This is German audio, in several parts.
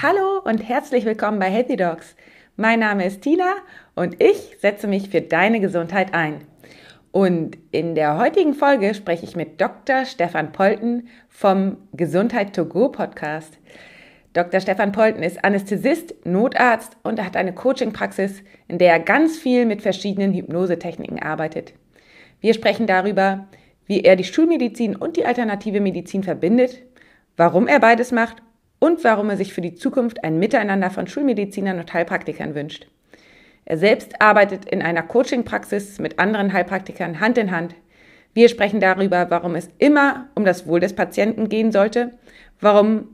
Hallo und herzlich willkommen bei Healthy Dogs. Mein Name ist Tina und ich setze mich für deine Gesundheit ein. Und in der heutigen Folge spreche ich mit Dr. Stefan Polten vom Gesundheit to Go Podcast. Dr. Stefan Polten ist Anästhesist, Notarzt und hat eine Coaching-Praxis, in der er ganz viel mit verschiedenen Hypnosetechniken arbeitet. Wir sprechen darüber, wie er die Schulmedizin und die alternative Medizin verbindet, warum er beides macht und warum er sich für die Zukunft ein Miteinander von Schulmedizinern und Heilpraktikern wünscht. Er selbst arbeitet in einer Coaching-Praxis mit anderen Heilpraktikern Hand in Hand. Wir sprechen darüber, warum es immer um das Wohl des Patienten gehen sollte, warum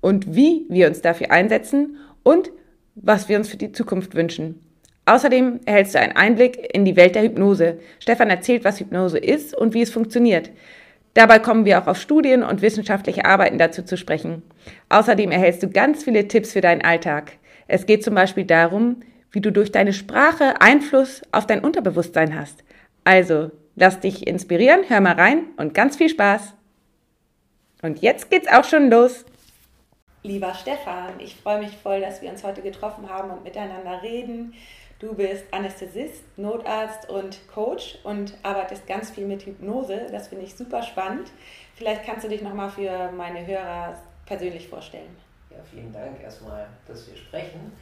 und wie wir uns dafür einsetzen und was wir uns für die Zukunft wünschen. Außerdem erhältst du einen Einblick in die Welt der Hypnose. Stefan erzählt, was Hypnose ist und wie es funktioniert. Dabei kommen wir auch auf Studien und wissenschaftliche Arbeiten dazu zu sprechen. Außerdem erhältst du ganz viele Tipps für deinen Alltag. Es geht zum Beispiel darum, wie du durch deine Sprache Einfluss auf dein Unterbewusstsein hast. Also, lass dich inspirieren, hör mal rein und ganz viel Spaß. Und jetzt geht's auch schon los. Lieber Stefan, ich freue mich voll, dass wir uns heute getroffen haben und miteinander reden. Du bist Anästhesist, Notarzt und Coach und arbeitest ganz viel mit Hypnose. Das finde ich super spannend. Vielleicht kannst du dich nochmal für meine Hörer persönlich vorstellen. Ja, vielen Dank erstmal, dass wir sprechen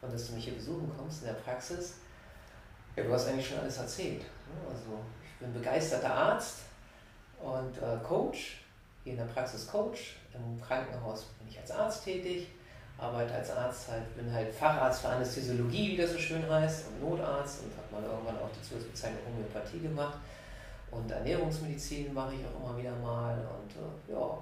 und dass du mich hier besuchen kommst in der Praxis. Ja, du hast eigentlich schon alles erzählt. Ne? Also ich bin begeisterter Arzt und äh, Coach, hier in der Praxis Coach. Im Krankenhaus bin ich als Arzt tätig arbeite als Arzt halt, bin halt Facharzt für Anästhesiologie, wie das so schön heißt, und Notarzt und habe mal irgendwann auch die Zusatzbezeichnung Homöopathie gemacht. Und Ernährungsmedizin mache ich auch immer wieder mal und äh, ja,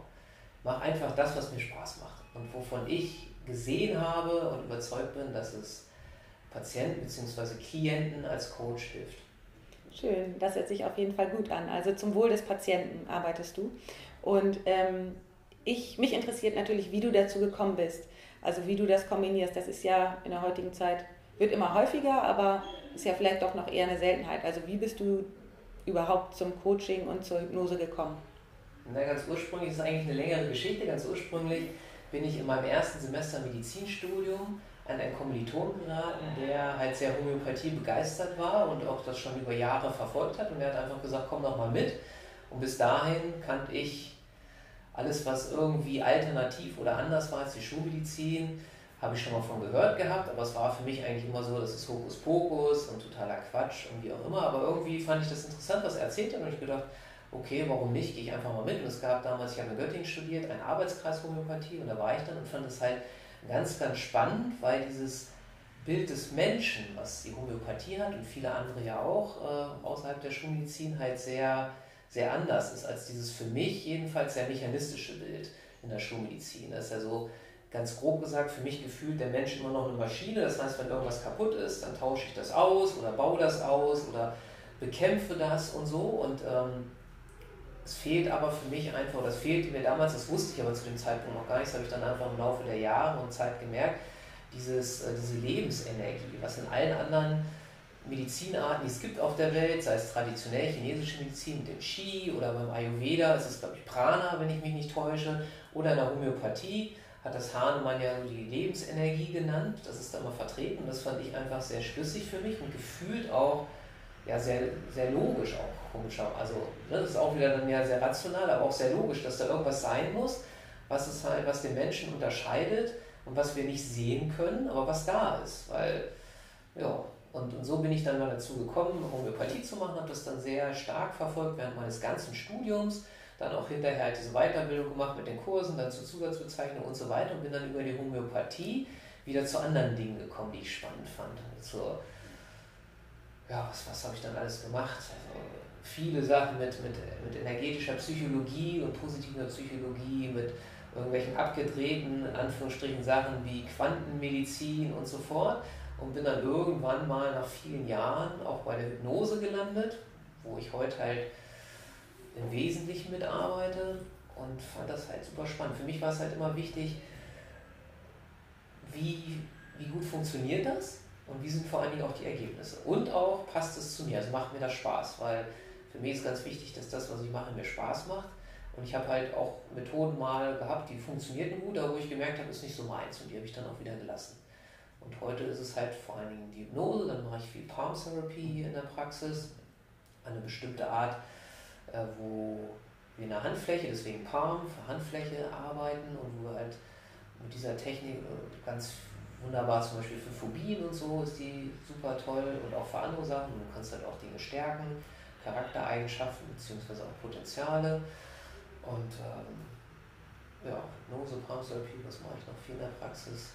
mache einfach das, was mir Spaß macht und wovon ich gesehen habe und überzeugt bin, dass es Patienten bzw. Klienten als Coach hilft. Schön, das hört sich auf jeden Fall gut an. Also zum Wohl des Patienten arbeitest du. Und ähm, ich, mich interessiert natürlich, wie du dazu gekommen bist. Also wie du das kombinierst, das ist ja in der heutigen Zeit, wird immer häufiger, aber ist ja vielleicht doch noch eher eine Seltenheit. Also wie bist du überhaupt zum Coaching und zur Hypnose gekommen? Na, ganz ursprünglich ist eigentlich eine längere Geschichte. Ganz ursprünglich bin ich in meinem ersten Semester Medizinstudium an einen Kommilitonen geraten, der halt sehr Homöopathie begeistert war und auch das schon über Jahre verfolgt hat. Und er hat einfach gesagt, komm doch mal mit. Und bis dahin kannte ich alles, was irgendwie alternativ oder anders war als die Schulmedizin, habe ich schon mal von gehört gehabt, aber es war für mich eigentlich immer so, das ist Hokuspokus und totaler Quatsch und wie auch immer. Aber irgendwie fand ich das interessant, was er erzählt hat und ich gedacht, okay, warum nicht, gehe ich einfach mal mit. Und es gab damals, ich habe in Göttingen studiert, einen Arbeitskreis Homöopathie und da war ich dann und fand es halt ganz, ganz spannend, weil dieses Bild des Menschen, was die Homöopathie hat und viele andere ja auch äh, außerhalb der Schulmedizin, halt sehr sehr anders ist als dieses für mich jedenfalls sehr mechanistische Bild in der Schulmedizin. Das ist ja so ganz grob gesagt für mich gefühlt der Mensch immer noch eine Maschine. Das heißt, wenn irgendwas kaputt ist, dann tausche ich das aus oder baue das aus oder bekämpfe das und so. Und ähm, es fehlt aber für mich einfach, es fehlte mir damals, das wusste ich aber zu dem Zeitpunkt noch gar nicht, das habe ich dann einfach im Laufe der Jahre und Zeit gemerkt, dieses, äh, diese Lebensenergie, was in allen anderen Medizinarten, die es gibt auf der Welt, sei es traditionell chinesische Medizin mit dem Qi oder beim Ayurveda, ist es glaube ich Prana, wenn ich mich nicht täusche, oder in der Homöopathie hat das Hahnemann ja die Lebensenergie genannt, das ist da immer vertreten und das fand ich einfach sehr schlüssig für mich und gefühlt auch ja, sehr, sehr logisch auch komischer. Also ne, das ist auch wieder dann ja sehr rational, aber auch sehr logisch, dass da irgendwas sein muss, was es halt, was den Menschen unterscheidet und was wir nicht sehen können, aber was da ist. Weil, ja, und, und so bin ich dann mal dazu gekommen, Homöopathie zu machen, habe das dann sehr stark verfolgt während meines ganzen Studiums, dann auch hinterher halt diese Weiterbildung gemacht mit den Kursen, dann zur Zusatzbezeichnung und so weiter und bin dann über die Homöopathie wieder zu anderen Dingen gekommen, die ich spannend fand. Zur, ja, was, was habe ich dann alles gemacht? Also viele Sachen mit, mit, mit energetischer Psychologie und positiver Psychologie, mit irgendwelchen abgedrehten, in Anführungsstrichen, Sachen wie Quantenmedizin und so fort und bin dann irgendwann mal nach vielen Jahren auch bei der Hypnose gelandet, wo ich heute halt im Wesentlichen mitarbeite und fand das halt super spannend. Für mich war es halt immer wichtig, wie, wie gut funktioniert das und wie sind vor allen Dingen auch die Ergebnisse. Und auch passt es zu mir, also macht mir das Spaß, weil für mich ist ganz wichtig, dass das, was ich mache, mir Spaß macht Und ich habe halt auch Methoden mal gehabt, die funktionierten gut, aber wo ich gemerkt habe, ist nicht so meins und die habe ich dann auch wieder gelassen. Und heute ist es halt vor allen Dingen die Hypnose, dann mache ich viel Palm Therapy in der Praxis, eine bestimmte Art, äh, wo wir in der Handfläche, deswegen Palm, für Handfläche arbeiten und wo wir halt mit dieser Technik äh, ganz wunderbar zum Beispiel für Phobien und so ist die super toll und auch für andere Sachen. Du kannst halt auch Dinge stärken, Charaktereigenschaften bzw. auch Potenziale. Und ähm, ja, Hypnose, Palmtherapie, was mache ich noch viel in der Praxis?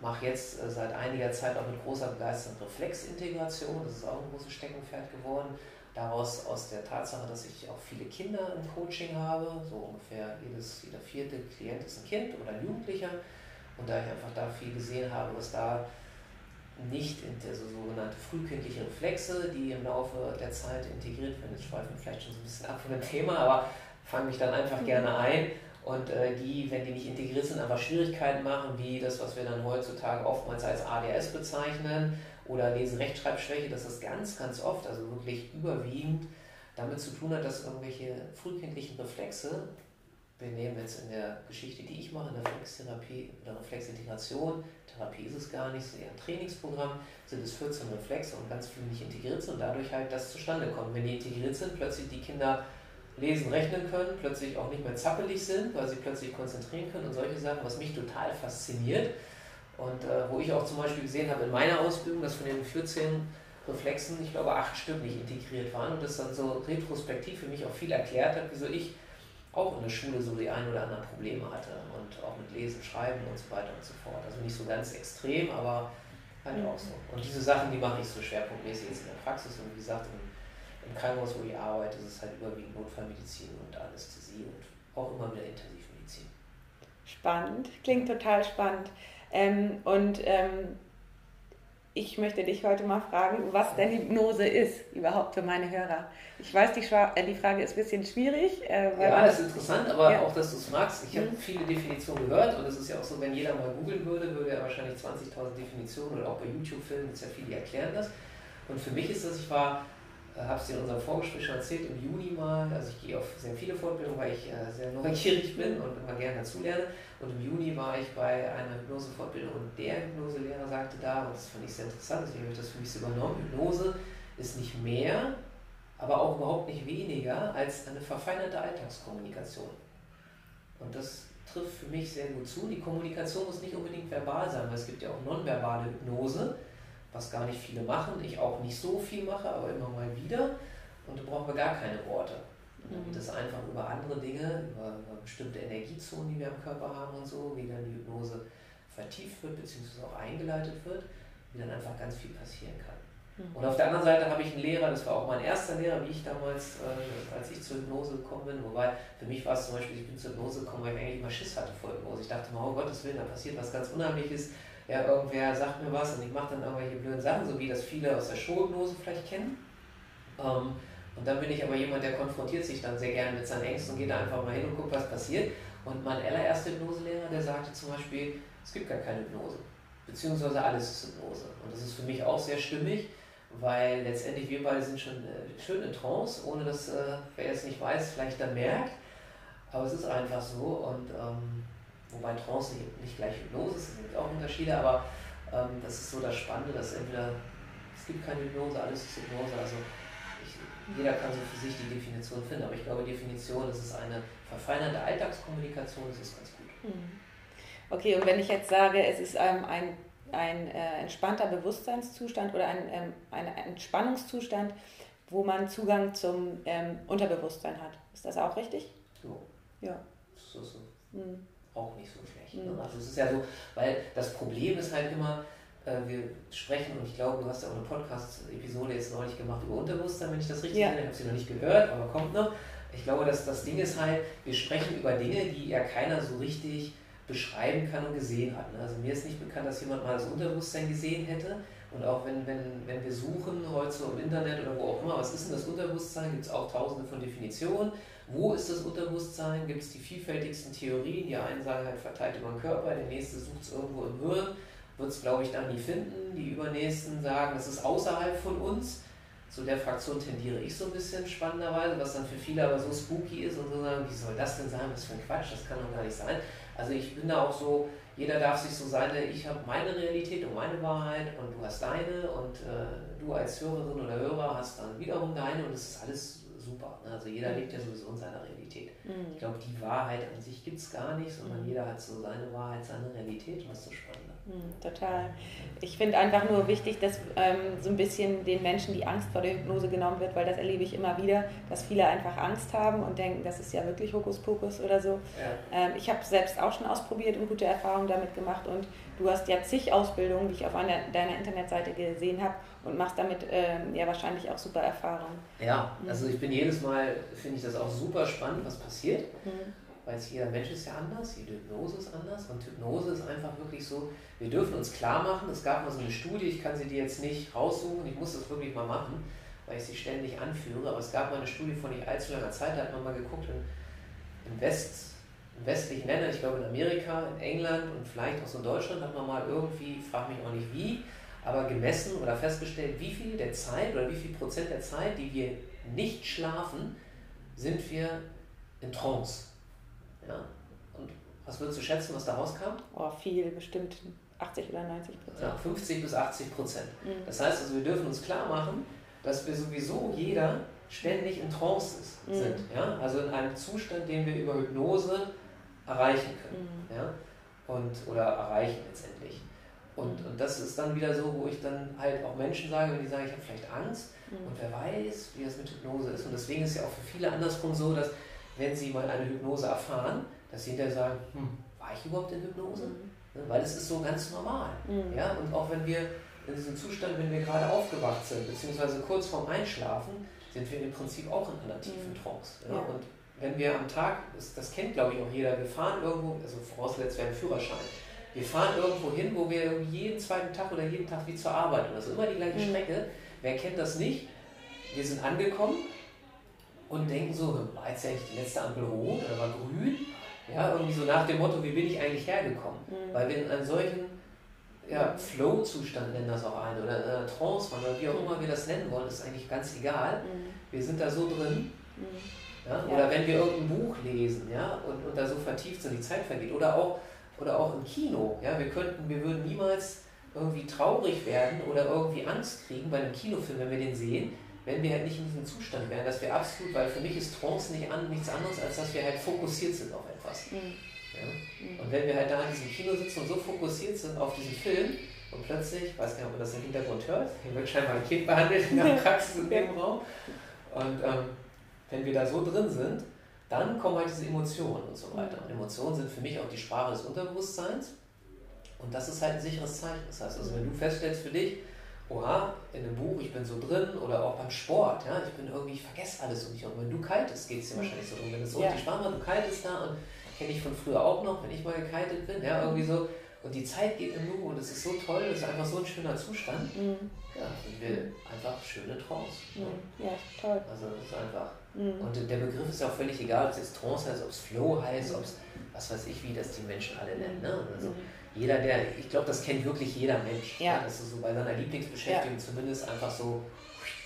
Mache jetzt äh, seit einiger Zeit auch mit großer Begeisterung Reflexintegration. Das ist auch ein großes Steckenpferd geworden. Daraus aus der Tatsache, dass ich auch viele Kinder im Coaching habe, so ungefähr jedes, jeder vierte Klient ist ein Kind oder ein Jugendlicher. Und da ich einfach da viel gesehen habe, was da nicht in also sogenannte frühkindliche Reflexe, die im Laufe der Zeit integriert werden. Jetzt schweifen wir vielleicht schon so ein bisschen ab von dem Thema, aber fange mich dann einfach mhm. gerne ein. Und äh, die, wenn die nicht integriert sind, einfach Schwierigkeiten machen, wie das, was wir dann heutzutage oftmals als ADS bezeichnen oder Lesen-Rechtschreibschwäche, dass das ganz, ganz oft, also wirklich überwiegend, damit zu tun hat, dass irgendwelche frühkindlichen Reflexe, wir nehmen jetzt in der Geschichte, die ich mache, in der Reflextherapie oder Reflexintegration, Therapie ist es gar nicht, ist eher ein Trainingsprogramm, sind es 14 Reflexe und ganz viele nicht integriert sind und dadurch halt das zustande kommt. Wenn die integriert sind, plötzlich die Kinder lesen, rechnen können, plötzlich auch nicht mehr zappelig sind, weil sie plötzlich konzentrieren können und solche Sachen, was mich total fasziniert. Und äh, wo ich auch zum Beispiel gesehen habe in meiner Ausbildung, dass von den 14 Reflexen, ich glaube, acht Stück nicht integriert waren und das dann so retrospektiv für mich auch viel erklärt hat, wieso ich auch in der Schule so die ein oder anderen Probleme hatte und auch mit Lesen, Schreiben und so weiter und so fort. Also nicht so ganz extrem, aber halt auch so. Und diese Sachen, die mache ich so schwerpunktmäßig jetzt in der Praxis und wie gesagt, im im Krankenhaus, wo ich arbeite, ist es halt überwiegend Notfallmedizin und Anästhesie und auch immer wieder Intensivmedizin. Spannend, klingt total spannend. Ähm, und ähm, ich möchte dich heute mal fragen, was denn Hypnose ist, überhaupt für meine Hörer. Ich weiß, die, äh, die Frage ist ein bisschen schwierig. Äh, ja, das ist interessant, aber ja. auch, dass du es magst. Ich mhm. habe viele Definitionen gehört und es ist ja auch so, wenn jeder mal googeln würde, würde er wahrscheinlich 20.000 Definitionen oder auch bei YouTube-Filmen, gibt es ja viele, die erklären das. Und für mich ist das, ich war habe es dir in unserem Vorgespräch schon erzählt, im Juni mal, also ich gehe auf sehr viele Fortbildungen, weil ich äh, sehr neugierig bin und immer gerne dazulerne. Und im Juni war ich bei einer Hypnose-Fortbildung und der Hypnoselehrer sagte da, und das fand ich sehr interessant, deswegen habe ich das für mich so übernommen, Hypnose ist nicht mehr, aber auch überhaupt nicht weniger als eine verfeinerte Alltagskommunikation. Und das trifft für mich sehr gut zu. Die Kommunikation muss nicht unbedingt verbal sein, weil es gibt ja auch nonverbale Hypnose was gar nicht viele machen, ich auch nicht so viel mache, aber immer mal wieder. Und da brauchen wir gar keine Worte. Und dann geht es einfach über andere Dinge, über, über, bestimmte Energiezonen, die wir im Körper haben und so, wie dann die Hypnose vertieft wird, beziehungsweise auch eingeleitet wird, wie dann einfach ganz viel passieren kann. Mhm. Und auf der anderen Seite habe ich einen Lehrer, das war auch mein erster Lehrer, wie ich damals, äh, als ich zur Hypnose gekommen bin, wobei für mich war es zum Beispiel, ich bin zur Hypnose gekommen, weil ich eigentlich immer Schiss hatte vor Hypnose. Ich dachte mal, oh Gottes Willen, da passiert was ganz Unheimliches, ja, irgendwer sagt mir was und ich mache dann irgendwelche blöden Sachen, so wie das viele aus der Showhypnose vielleicht kennen. Ähm, und dann bin ich aber jemand, der konfrontiert sich dann sehr gerne mit seinen Ängsten und geht da einfach mal hin und guckt, was passiert. Und mein allererster Hypnoselehrer, der sagte zum Beispiel, es gibt gar keine Hypnose, beziehungsweise alles ist Hypnose. Und das ist für mich auch sehr stimmig, weil letztendlich wir beide sind schon äh, schön in Trance, ohne dass, äh, wer es nicht weiß, vielleicht dann merkt. Aber es ist einfach so und ähm, wobei Trance nicht, gleich Hypnose ist, es gibt auch Unterschiede, aber ähm, das ist so das Spannende, dass entweder es gibt keine Hypnose, alles ist Hypnose, also ich, jeder kann so für sich die Definition finden, aber ich glaube, Definition, das ist eine verfeinerte Alltagskommunikation, das ist ganz gut. Hm. Okay, und wenn ich jetzt sage, es ist ähm, ein, ein äh, entspannter Bewusstseinszustand oder ein, ähm, ein Entspannungszustand, wo man Zugang zum ähm, Unterbewusstsein hat, ist das auch richtig? So. Ja. So, so. Hm auch nicht so schlecht. Ne? Mhm. Also es ist ja so, weil das Problem ist halt immer, äh, wir sprechen, und ich glaube, du hast ja auch eine Podcast-Episode jetzt neulich gemacht über Unterbewusstsein, wenn ich das richtig ja. Ich habe sie noch nicht gehört, aber kommt noch. Ich glaube, dass das Ding ist halt, wir sprechen über Dinge, die ja keiner so richtig beschreiben kann und gesehen hat. Ne? Also mir ist nicht bekannt, dass jemand mal das Unterbewusstsein gesehen hätte. Und auch wenn, wenn, wenn wir suchen heute so im Internet oder wo auch immer, was ist denn das Unterbewusstsein, gibt es auch tausende von Definitionen. Wo ist das Unterbewusstsein? Gibt es die vielfältigsten Theorien? Die einen sagen halt verteilt über den Körper, der nächste sucht es irgendwo im Hirn, wird es glaube ich dann nie finden. Die übernächsten sagen, das ist außerhalb von uns. Zu der Fraktion tendiere ich so ein bisschen spannenderweise, was dann für viele aber so spooky ist und so sagen, wie soll das denn sein, was für ein Quatsch, das kann doch gar nicht sein. Also ich bin da auch so, jeder darf sich so seine, ich habe meine Realität und meine Wahrheit und du hast deine und äh, du als Hörerin oder Hörer hast dann wiederum deine und es ist alles super. Ne? Also jeder lebt ja sowieso in seiner Realität. Mhm. Ich glaube, die Wahrheit an sich gibt es gar nicht, sondern mhm. jeder hat so seine Wahrheit, seine Realität und das ist so spannend. Mhm, total. Ich finde einfach nur wichtig, dass ähm, so ein bisschen den Menschen die Angst vor der Hypnose genommen wird, weil das erlebe ich immer wieder, dass viele einfach Angst haben und denken, das ist ja wirklich Hokuspokus oder so. Ja. Ähm, ich habe selbst auch schon ausprobiert und gute Erfahrungen damit gemacht und du hast ja zig Ausbildungen, die ich auf einer, deiner Internetseite gesehen habe und machst damit ähm, ja wahrscheinlich auch super Erfahrungen. Ja, mhm. also ich bin jedes Mal, finde ich das auch super spannend, was passiert. Mhm weil jeder Mensch ist ja anders, jede Hypnose ist anders und Hypnose ist einfach wirklich so, wir dürfen uns klar machen, es gab mal so eine Studie, ich kann sie dir jetzt nicht raussuchen, ich muss das wirklich mal machen, weil ich sie ständig anführe, aber es gab mal eine Studie von nicht allzu langer Zeit, da hat man mal geguckt in, in, West, westlichen Ländern, ich glaube in Amerika, in England und vielleicht auch so in Deutschland, hat man mal irgendwie, frag mich auch nicht wie, aber gemessen oder festgestellt, wie viel der Zeit oder wie viel Prozent der Zeit, die wir nicht schlafen, sind wir in Trance. Ja? Und was würdest du schätzen, was da rauskam? Oh, viel, bestimmt 80 oder 90 Prozent. Ja, 50 bis 80 Prozent. Mhm. Das heißt also, wir dürfen uns klar machen, dass wir sowieso jeder ständig in Trance ist, mhm. sind. Ja? Also in einem Zustand, den wir über Hypnose erreichen können. Mhm. Ja? Und, oder erreichen letztendlich. Und, und das ist dann wieder so, wo ich dann halt auch Menschen sage, wenn die sagen, ich habe vielleicht Angst mhm. und wer weiß, wie das mit Hypnose ist. Und deswegen ist es ja auch für viele andersrum so, dass wenn sie mal eine Hypnose erfahren, dass sie hinterher sagen, hm, war ich überhaupt in Hypnose? Mhm. Ne, weil es ist so ganz normal. Mhm. Ja? Und auch wenn wir in diesem Zustand, wenn wir gerade aufgewacht sind, beziehungsweise kurz vorm Einschlafen, sind wir im Prinzip auch in einer tiefen mhm. Trance. Ja? Ja. Und wenn wir am Tag, das, das kennt glaube ich auch jeder, wir fahren irgendwo, also vorausgesetzt wir haben einen Führerschein, wir fahren irgendwo hin, wo wir jeden zweiten Tag oder jeden Tag wie zur Arbeit oder so, immer die gleiche mhm. Strecke. Wer kennt das nicht? Wir sind angekommen, und denken so, war jetzt eigentlich die letzte Ampel rot oder war grün? Ja, irgendwie so nach dem Motto, wie bin ich eigentlich hergekommen? Mhm. Weil wir in einem solchen ja, Flow-Zustand nennen das auch ein oder in einer Trance oder wie auch immer wir das nennen wollen, ist eigentlich ganz egal. Mhm. Wir sind da so drin. Mhm. Ja? Oder wenn wir irgendein Buch lesen ja, und, und da so vertieft sind, die Zeit vergeht. Oder auch, oder auch im Kino. Ja? Wir, könnten, wir würden niemals irgendwie traurig werden oder irgendwie Angst kriegen bei einem Kinofilm, wenn wir den sehen, wenn wir halt nicht in diesem Zustand wären, dass wir absolut, weil für mich ist Trance nicht an, nichts anderes, als dass wir halt fokussiert sind auf etwas. Mhm. Ja? Mhm. Und wenn wir halt da in diesem Kino sitzen und so fokussiert sind auf diesen Film und plötzlich, ich weiß gar nicht, ob man das im Hintergrund hört, hier wird scheinbar ein Kind behandelt in der Praxis in dem Raum. Und ähm, wenn wir da so drin sind, dann kommen halt diese Emotionen und so weiter. Und Emotionen sind für mich auch die Sprache des Unterbewusstseins. Und das ist halt ein sicheres Zeichen. Das heißt, also wenn du feststellst für dich, oha, in einem Buch, ich bin so drin oder auch beim Sport, ja, ich bin irgendwie, ich vergesse alles um mich Und wenn du kalt ist, geht es dir wahrscheinlich so rum. Wenn es so ja. die Sprache, du kalt ist da und kenne ich von früher auch noch, wenn ich mal gekitet bin, ja, irgendwie so. Und die Zeit geht im Nu und es ist so toll, es ist einfach so ein schöner Zustand. Mhm. Ja, sind wir einfach schöne Trance. Mhm. Ja, toll. Also das ist einfach. Mhm. Und der Begriff ist ja auch völlig egal, ob es jetzt Trance heißt, ob es Flow heißt, ob es was weiß ich, wie das die Menschen alle nennen. Ne? Also, mhm jeder, der, ich glaube, das kennt wirklich jeder Mensch. Ja. Das ist so bei seiner Lieblingsbeschäftigung ja. zumindest einfach so,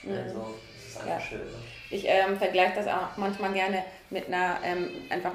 mhm. also das ist einfach ja. schön. Ne? Ich ähm, vergleiche das auch manchmal gerne mit einer, ähm, einfach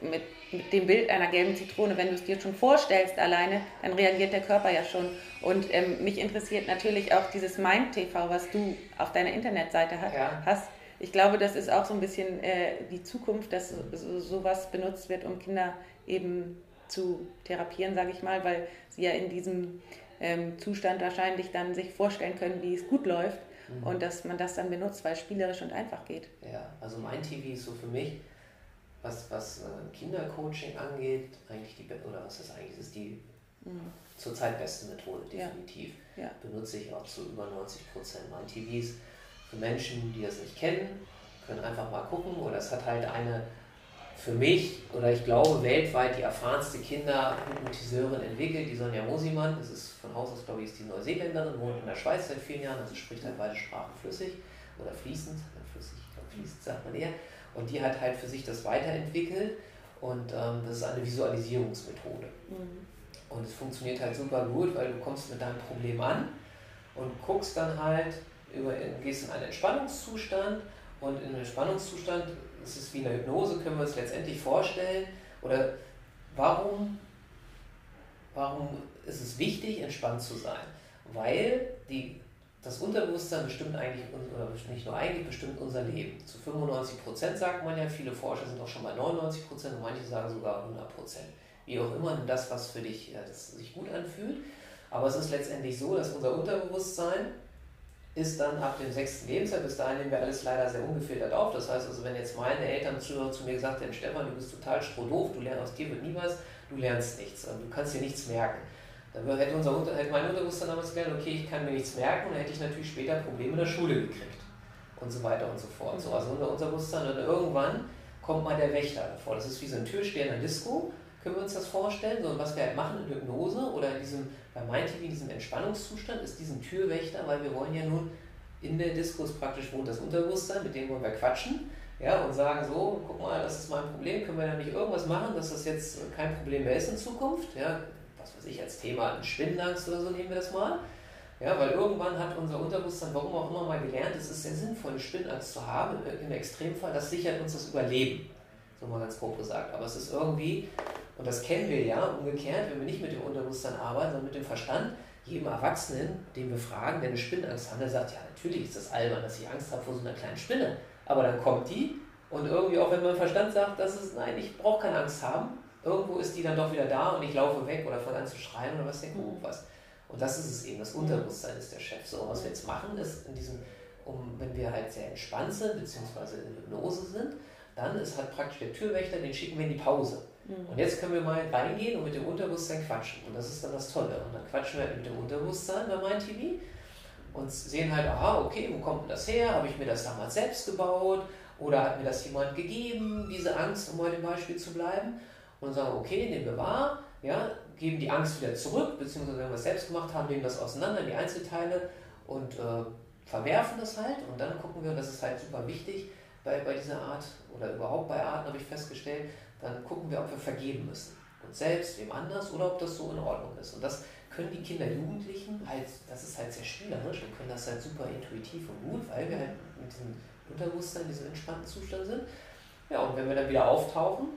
mit, mit dem Bild einer gelben Zitrone. Wenn du es dir schon vorstellst alleine, dann reagiert der Körper ja schon. Und ähm, mich interessiert natürlich auch dieses Mind-TV, was du auf deiner Internetseite hat, hast. Ich glaube, das ist auch so ein bisschen äh, die Zukunft, dass so, sowas benutzt wird, um Kinder eben zu therapieren, sage ich mal, weil sie ja in diesem ähm, Zustand wahrscheinlich dann sich vorstellen können, wie es gut läuft mhm. und dass man das dann benutzt, weil es spielerisch und einfach geht. Ja, also mein TV ist so für mich, was, was äh, Kindercoaching angeht, eigentlich die, oder was das eigentlich ist, die mhm. zurzeit beste Methode, definitiv. Ja. Ja. Benutze ich auch zu über 90 Prozent. Mein TVs für Menschen, die das nicht kennen, können einfach mal gucken oder es hat halt eine für mich oder ich glaube weltweit die erfahrenste Kinderhypnotiseurin entwickelt, die Sonja Mosimann. Das ist von Haus aus, glaube ich, ist die Neuseeländerin, wohnt in der Schweiz seit vielen Jahren, also spricht halt beide Sprachen flüssig oder fließend. Flüssig, ich glaube, fließend sagt man eher. Und die hat halt für sich das weiterentwickelt und ähm, das ist eine Visualisierungsmethode. Mhm. Und es funktioniert halt super gut, weil du kommst mit deinem Problem an und guckst dann halt über, gehst in einen Entspannungszustand und in einem Entspannungszustand ist es wie eine Hypnose, können wir uns letztendlich vorstellen. Oder warum, warum ist es wichtig, entspannt zu sein? Weil die, das Unterbewusstsein bestimmt eigentlich, oder nicht nur eigentlich, bestimmt unser Leben. Zu 95 Prozent sagt man ja, viele Forscher sind auch schon bei 99 Prozent und manche sagen sogar 100 Prozent. Wie auch immer, das, was für dich ja, das sich gut anfühlt. Aber es ist letztendlich so, dass unser Unterbewusstsein ist dann ab dem sechsten Lebensjahr, bis dahin nehmen wir alles leider sehr ungefiltert auf. Das heißt also, wenn jetzt meine Eltern zu, zu mir gesagt hätten, Stefan, du bist total strohdoof, du lernst aus dir wird nie was, du lernst nichts, du kannst dir nichts merken. Dann hätte, unser, hätte mein Unterbewusstsein damals gelernt, okay, ich kann mir nichts merken, und dann hätte ich natürlich später Probleme in der Schule gekriegt. Und so weiter und so fort. So, also unser Unterbewusstsein und irgendwann kommt mal der Wächter davor. Das ist wie so ein Türsteher in der Disco, können wir uns das vorstellen. So, was wir halt machen in Hypnose oder in diesem, bei in diesem Entspannungszustand, ist diesen Türwächter, weil wir wollen ja nun in der Diskus praktisch wohnt das Unterbewusstsein, mit dem wollen wir quatschen ja, und sagen so, guck mal, das ist mein Problem, können wir da nicht irgendwas machen, dass das jetzt kein Problem mehr ist in Zukunft? Ja, was weiß ich, als Thema Schwindenangst oder so nehmen wir das mal. Ja, weil irgendwann hat unser Unterbewusstsein, warum auch immer mal gelernt, es ist sehr sinnvoll, eine Schwindenangst zu haben, im Extremfall, das sichert uns das Überleben. So mal ganz grob gesagt. Aber es ist irgendwie, und das kennen wir ja umgekehrt, wenn wir nicht mit dem Unterbewusstsein arbeiten, sondern mit dem Verstand, jedem Erwachsenen, den wir fragen, der eine Spinnenangst hat, der sagt, ja, natürlich ist das albern, dass ich Angst habe vor so einer kleinen Spinne. Aber dann kommt die und irgendwie, auch wenn mein Verstand sagt, dass es, nein, ich brauche keine Angst haben, irgendwo ist die dann doch wieder da und ich laufe weg oder fange an zu schreien oder was denke, oh, was. Und das ist es eben, das Unterbewusstsein ist der Chef. So, was wir jetzt machen, ist in diesem, um, wenn wir halt sehr entspannt sind, beziehungsweise in Hypnose sind, dann ist halt praktisch der Türwächter, den schicken wir in die Pause. Mhm. Und jetzt können wir mal reingehen und mit dem Unterbewusstsein quatschen. Und das ist dann das Tolle. Und dann quatschen wir mit dem Unterbewusstsein bei MindTV und sehen halt, aha, okay, wo kommt denn das her? Habe ich mir das damals selbst gebaut? Oder hat mir das jemand gegeben, diese Angst, um bei dem Beispiel zu bleiben? Und sagen, okay, nehmen wir wahr, ja, geben die Angst wieder zurück, beziehungsweise wenn wir es selbst gemacht haben, nehmen das auseinander in die Einzelteile und äh, verwerfen das halt. Und dann gucken wir, und das ist halt super wichtig bei, bei dieser Art oder überhaupt bei Arten, habe ich festgestellt, dann gucken wir, ob wir vergeben müssen. Uns selbst, wem anders oder ob das so in Ordnung ist. Und das können die Kinder, Jugendlichen halt, das ist halt sehr spielerisch, wir können das halt super intuitiv und gut, weil wir halt mit diesem Unterbewusstsein, diesem entspannten Zustand sind. Ja, und wenn wir dann wieder auftauchen,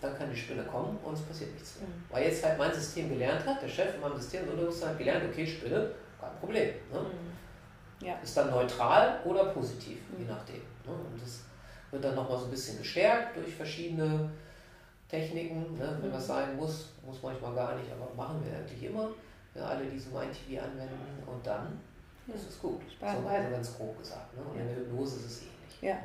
dann kann die Spinne kommen und es passiert nichts mehr. Mhm. Weil jetzt halt mein System gelernt hat, der Chef in meinem System, das Unterbewusstsein hat gelernt, okay, Spinne, kein Problem. Ne? Mhm. Ja. Ist dann neutral oder positiv, mhm. je nachdem. Ne? Und das wird dann nochmal so ein bisschen gestärkt durch verschiedene Techniken. Ne? Wenn das mhm. sein muss, muss manchmal gar nicht, aber machen wir eigentlich immer. Ja, alle diese MindTV anwenden und dann ist es gut. Spannend. So also ganz grob gesagt. Ne? Und ja. in der Hypnose ist es ähnlich. Ja.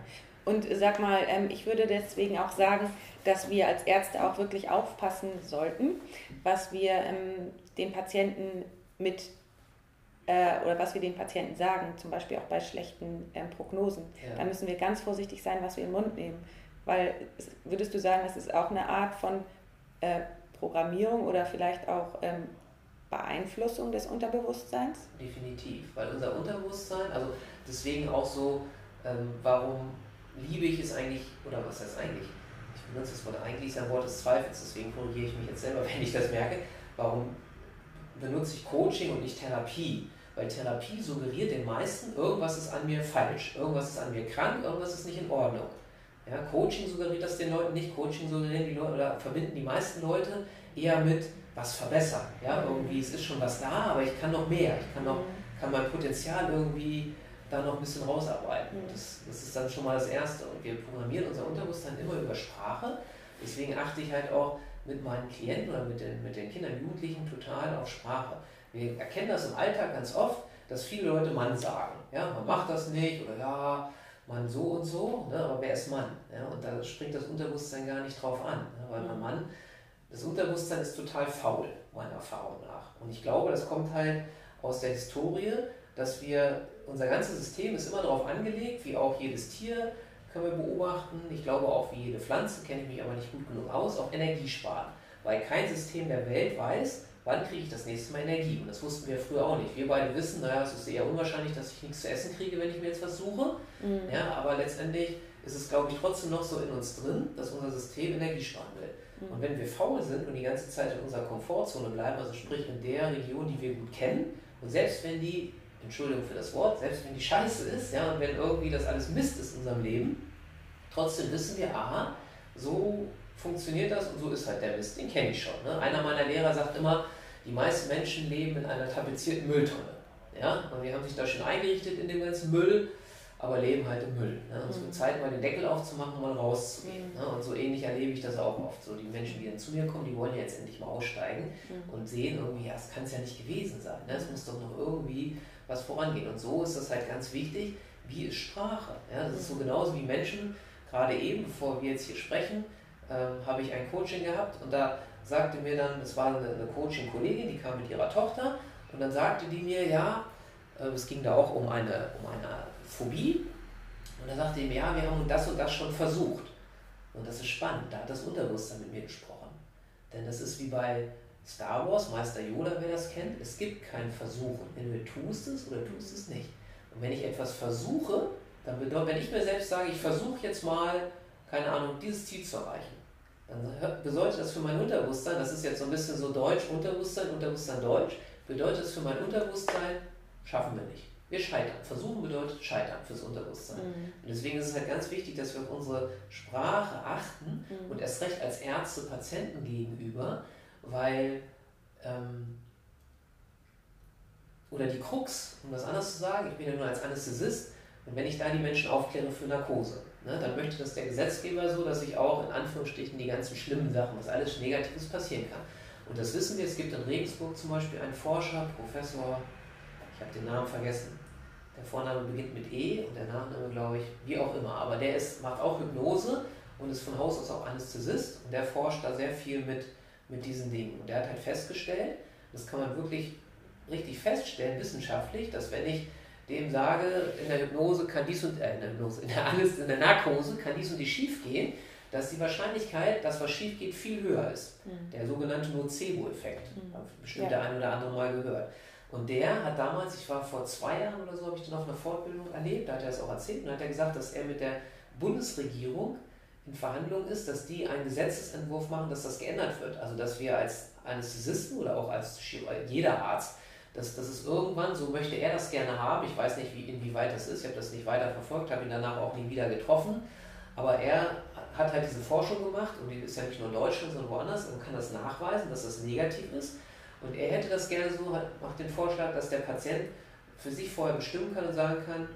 Und sag mal, ähm, ich würde deswegen auch sagen, dass wir als Ärzte auch wirklich aufpassen sollten, was wir ähm, den Patienten mit äh, oder was wir den Patienten sagen, zum Beispiel auch bei schlechten ähm, Prognosen. Ja. Da müssen wir ganz vorsichtig sein, was wir in den Mund nehmen. Weil würdest du sagen, das ist auch eine Art von äh, Programmierung oder vielleicht auch ähm, Beeinflussung des Unterbewusstseins? Definitiv, weil unser Unterbewusstsein, also deswegen auch so, ähm, warum liebe ich es eigentlich, oder was heißt eigentlich? Ich benutze das Wort eigentlich, ist ein Wort des Zweifels, deswegen korrigiere ich mich jetzt selber, wenn ich das merke. Warum benutze ich Coaching und nicht Therapie? Weil Therapie suggeriert den meisten, irgendwas ist an mir falsch, irgendwas ist an mir krank, irgendwas ist nicht in Ordnung. Ja, Coaching suggeriert das den Leuten nicht, Coaching suggerieren die Leute oder verbinden die meisten Leute eher mit was verbessern. Ja, irgendwie, es ist schon was da, aber ich kann noch mehr, ich kann, noch, kann mein Potenzial irgendwie da noch ein bisschen rausarbeiten. Das, das ist dann schon mal das Erste. Und wir programmieren unser Unterbewusstsein immer über Sprache. Deswegen achte ich halt auch mit meinen Klienten oder mit den, mit den Kindern, Jugendlichen total auf Sprache. Wir erkennen das im Alltag ganz oft, dass viele Leute Mann sagen. Ja, man macht das nicht oder ja, man so und so, ne, aber wer ist Mann? Ja, und da springt das Unterbewusstsein gar nicht drauf an, ne, weil man Mann, das Unterbewusstsein ist total faul, meiner Erfahrung nach. Und ich glaube, das kommt halt aus der Historie, dass wir, unser ganzes System ist immer darauf angelegt, wie auch jedes Tier können wir beobachten, ich glaube auch wie jede Pflanze, kenne ich mich aber nicht gut genug aus, auf Energie sparen. Weil kein System der Welt weiß, wann kriege ich das nächste Mal Energie? Und das wussten wir früher auch nicht. Wir beide wissen, naja, es ist eher unwahrscheinlich, dass ich nichts zu essen kriege, wenn ich mir jetzt was suche. Mhm. Ja, aber letztendlich ist es, glaube ich, trotzdem noch so in uns drin, dass unser System Energie sparen will. Mhm. Und wenn wir faul sind und die ganze Zeit in unserer Komfortzone bleiben, also sprich in der Region, die wir gut kennen, und selbst wenn die Entschuldigung für das Wort, selbst wenn die scheiße ist, ja, und wenn irgendwie das alles Mist ist in unserem Leben, trotzdem wissen wir, aha, so funktioniert das und so ist halt der Mist, den kenne ich schon. Ne? Einer meiner Lehrer sagt immer, die meisten Menschen leben in einer tapezierten Mülltonne. Ja? Und die haben sich da schon eingerichtet in dem ganzen Müll, aber leben halt im Müll. Ne? Und es wird mhm. Zeit, mal den Deckel aufzumachen und mal rauszugehen. Mhm. Ne? Und so ähnlich erlebe ich das auch oft. So die Menschen, die dann zu mir kommen, die wollen ja jetzt endlich mal aussteigen mhm. und sehen irgendwie, ja, es kann es ja nicht gewesen sein. Ne? Es muss doch noch irgendwie was vorangehen. Und so ist das halt ganz wichtig, wie ist Sprache. Ja? Das ist so genauso wie Menschen, gerade eben, bevor wir jetzt hier sprechen, ähm, habe ich ein Coaching gehabt und da sagte mir dann, es war eine, eine Coaching-Kollegin, die kam mit ihrer Tochter und dann sagte die mir, ja, äh, es ging da auch um eine, um eine Phobie und da sagte die mir, ja, wir haben das und das schon versucht. Und das ist spannend, da hat das Unterbewusstsein mit mir gesprochen. Denn das ist wie bei Star Wars, Meister Yoda, wer das kennt, es gibt kein Versuchen. Entweder tust es oder tust es nicht. Und wenn ich etwas versuche, dann bedeutet, wenn ich mir selbst sage, ich versuche jetzt mal, keine Ahnung, dieses Ziel zu erreichen, dann bedeutet das für mein Unterbewusstsein, das ist jetzt so ein bisschen so Deutsch, Unterbewusstsein, Unterbewusstsein, Deutsch, bedeutet es für mein Unterbewusstsein, schaffen wir nicht. Wir scheitern. Versuchen bedeutet scheitern fürs Unterbewusstsein. Mhm. Und deswegen ist es halt ganz wichtig, dass wir auf unsere Sprache achten mhm. und erst recht als Ärzte Patienten gegenüber, weil, ähm, oder die Krux, um das anders zu sagen, ich bin ja nur als Anästhesist, und wenn ich da die Menschen aufkläre für Narkose, ne, dann möchte das der Gesetzgeber so, dass ich auch in Anführungsstrichen die ganzen schlimmen Sachen, was alles Negatives passieren kann. Und das wissen wir, es gibt in Regensburg zum Beispiel einen Forscher, Professor, ich habe den Namen vergessen, der Vorname beginnt mit E und der Nachname, glaube ich, wie auch immer. Aber der ist, macht auch Hypnose und ist von Haus aus auch Anästhesist und der forscht da sehr viel mit, mit diesen Dingen. Und der hat halt festgestellt, das kann man wirklich richtig feststellen, wissenschaftlich, dass wenn ich dem sage, in der Hypnose kann dies und, äh, in der Hypnose, in der, Angst, in der Narkose kann dies und dies schief gehen, dass die Wahrscheinlichkeit, dass was schief geht, viel höher ist. Mhm. Der sogenannte Nocebo-Effekt. Mhm. Habe bestimmt ja. der ein oder andere mal gehört. Und der hat damals, ich war vor zwei Jahren oder so, habe ich dann auf einer Fortbildung erlebt, da hat er es auch erzählt, und hat er gesagt, dass er mit der Bundesregierung in Verhandlungen ist, dass die einen Gesetzesentwurf machen, dass das geändert wird. Also dass wir als Anästhesisten oder auch als jeder Arzt dass, dass es irgendwann, so möchte er das gerne haben, ich weiß nicht, wie, inwieweit das ist, ich habe das nicht weiter verfolgt, habe ihn danach auch nie wieder getroffen, aber er hat halt diese Forschung gemacht und die ist ja nicht nur in Deutschland, sondern woanders und kann das nachweisen, dass das negativ ist. Und er hätte das gerne so, macht den Vorschlag, dass der Patient für sich vorher bestimmen kann und sagen kann,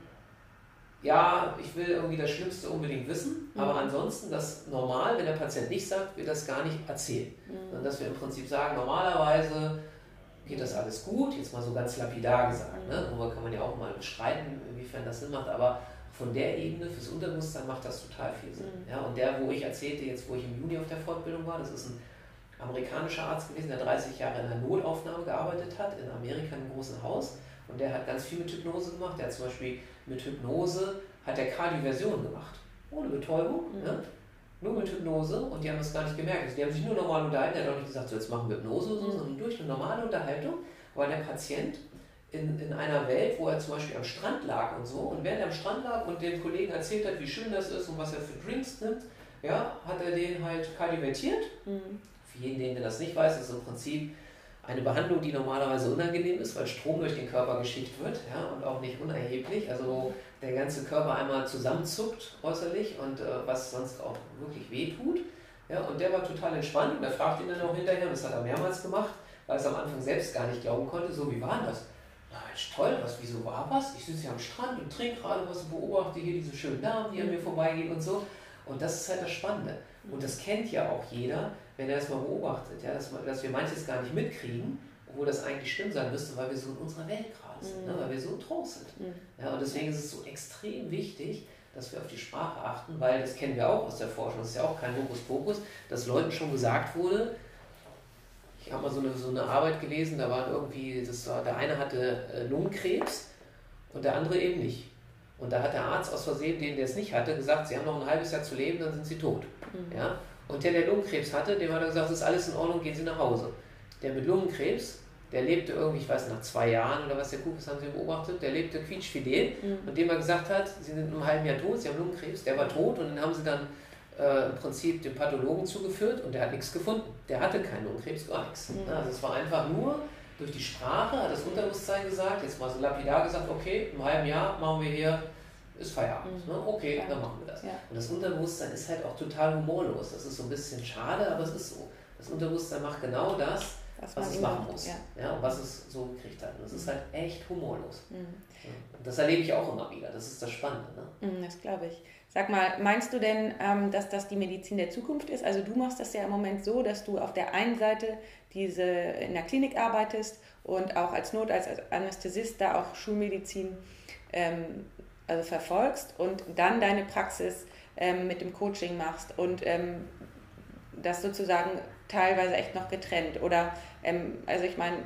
ja, ich will irgendwie das Schlimmste unbedingt wissen, mhm. aber ansonsten das normal, wenn der Patient nicht sagt, wir das gar nicht erzählen. Mhm. Sondern dass wir im Prinzip sagen, normalerweise geht das alles gut, jetzt mal so ganz lapidar gesagt. Ne? Darüber kann man ja auch mal bestreiten, inwiefern das Sinn macht, aber von der Ebene fürs Unterbewusstsein macht das total viel Sinn. Mhm. Ja, und der, wo ich erzählte, jetzt wo ich im Juni auf der Fortbildung war, das ist ein amerikanischer Arzt gewesen, der 30 Jahre in der Notaufnahme gearbeitet hat, in Amerika in einem großen Haus. Und der hat ganz viel mit Hypnose gemacht. Der hat zum Beispiel mit Hypnose hat der Kardioversion gemacht. Ohne Betäubung. Mhm. Ne? Nur mit Hypnose und die haben das gar nicht gemerkt. Also die haben sich nur normal unterhalten, der hat auch nicht gesagt, so jetzt machen wir Hypnose oder so, sondern durch eine normale Unterhaltung war der Patient in, in einer Welt, wo er zum Beispiel am Strand lag und so und während er am Strand lag und dem Kollegen erzählt hat, wie schön das ist und was er für Drinks nimmt, ja, hat er den halt kardiventiert. Mhm. Für jeden, der das nicht weiß, ist im Prinzip eine Behandlung, die normalerweise unangenehm ist, weil Strom durch den Körper geschickt wird ja, und auch nicht unerheblich. Also der ganze Körper einmal zusammenzuckt äußerlich und äh, was sonst auch wirklich weh tut. Ja, und der war total entspannt und er fragte ihn dann auch hinterher, und das hat er mehrmals gemacht, weil er es am Anfang selbst gar nicht glauben konnte, so wie war das? Na, ist toll, was, wieso war was? Ich sitze hier am Strand und trinke gerade was und beobachte hier diese schönen Damen, die an mir vorbeigehen und so. Und das ist halt das Spannende. Und das kennt ja auch jeder, wenn er das mal beobachtet, ja, dass, dass wir manches gar nicht mitkriegen, obwohl das eigentlich schlimm sein müsste, weil wir so in unserer Welt gerade sind, ne, mhm. ne, weil wir so Trost sind. Mhm. Ja, und deswegen ist es so extrem wichtig, dass wir auf die Sprache achten, weil das kennen wir auch aus der Forschung, das ist ja auch kein Hokuspokus, dass Leuten schon gesagt wurde, ich habe mal so eine, so eine Arbeit gelesen, da waren irgendwie, das war, der eine hatte äh, Lungenkrebs und der andere eben nicht. Und da hat der Arzt aus Versehen, den der es nicht hatte, gesagt, sie haben noch ein halbes Jahr zu leben, dann sind sie tot. Mhm. Ja? Und der, der Lungenkrebs hatte, dem hat er gesagt, es ist alles in Ordnung, gehen Sie nach Hause. Der mit Lungenkrebs, der lebte irgendwie, ich weiß nach zwei Jahren oder was der Kuh haben Sie beobachtet, der lebte quietschfidel mhm. und dem er gesagt hat, Sie sind in einem halben Jahr tot, Sie haben Lungenkrebs, der war tot und dann haben sie dann äh, im Prinzip dem Pathologen zugeführt und der hat nichts gefunden. Der hatte keinen Lungenkrebs, gar nichts. Mhm. Also es war einfach nur durch die Sprache hat das Unterbewusstsein gesagt, jetzt mal so lapidar gesagt, okay, im halben Jahr machen wir hier, ist Feierabend. Mhm. Ne? Okay, dann machen wir das. Ja. Und das Unterbewusstsein ist halt auch total humorlos. Das ist so ein bisschen schade, aber es ist so. Das Unterbewusstsein macht genau das, was, was es machen muss. Ja. ja. und was es so gekriegt hat. Und das ist mhm. halt echt humorlos. Mhm. Und das erlebe ich auch immer wieder. Das ist das Spannende. Ne? Mhm, das glaube ich. Sag mal, meinst du denn, ähm, dass das die Medizin der Zukunft ist? Also du machst das ja im Moment so, dass du auf der einen Seite diese in der Klinik arbeitest und auch als Not, als Anästhesist da auch Schulmedizin ähm, also verfolgst und dann deine Praxis ähm, mit dem Coaching machst und ähm, das sozusagen teilweise echt noch getrennt. Oder ähm, also ich meine,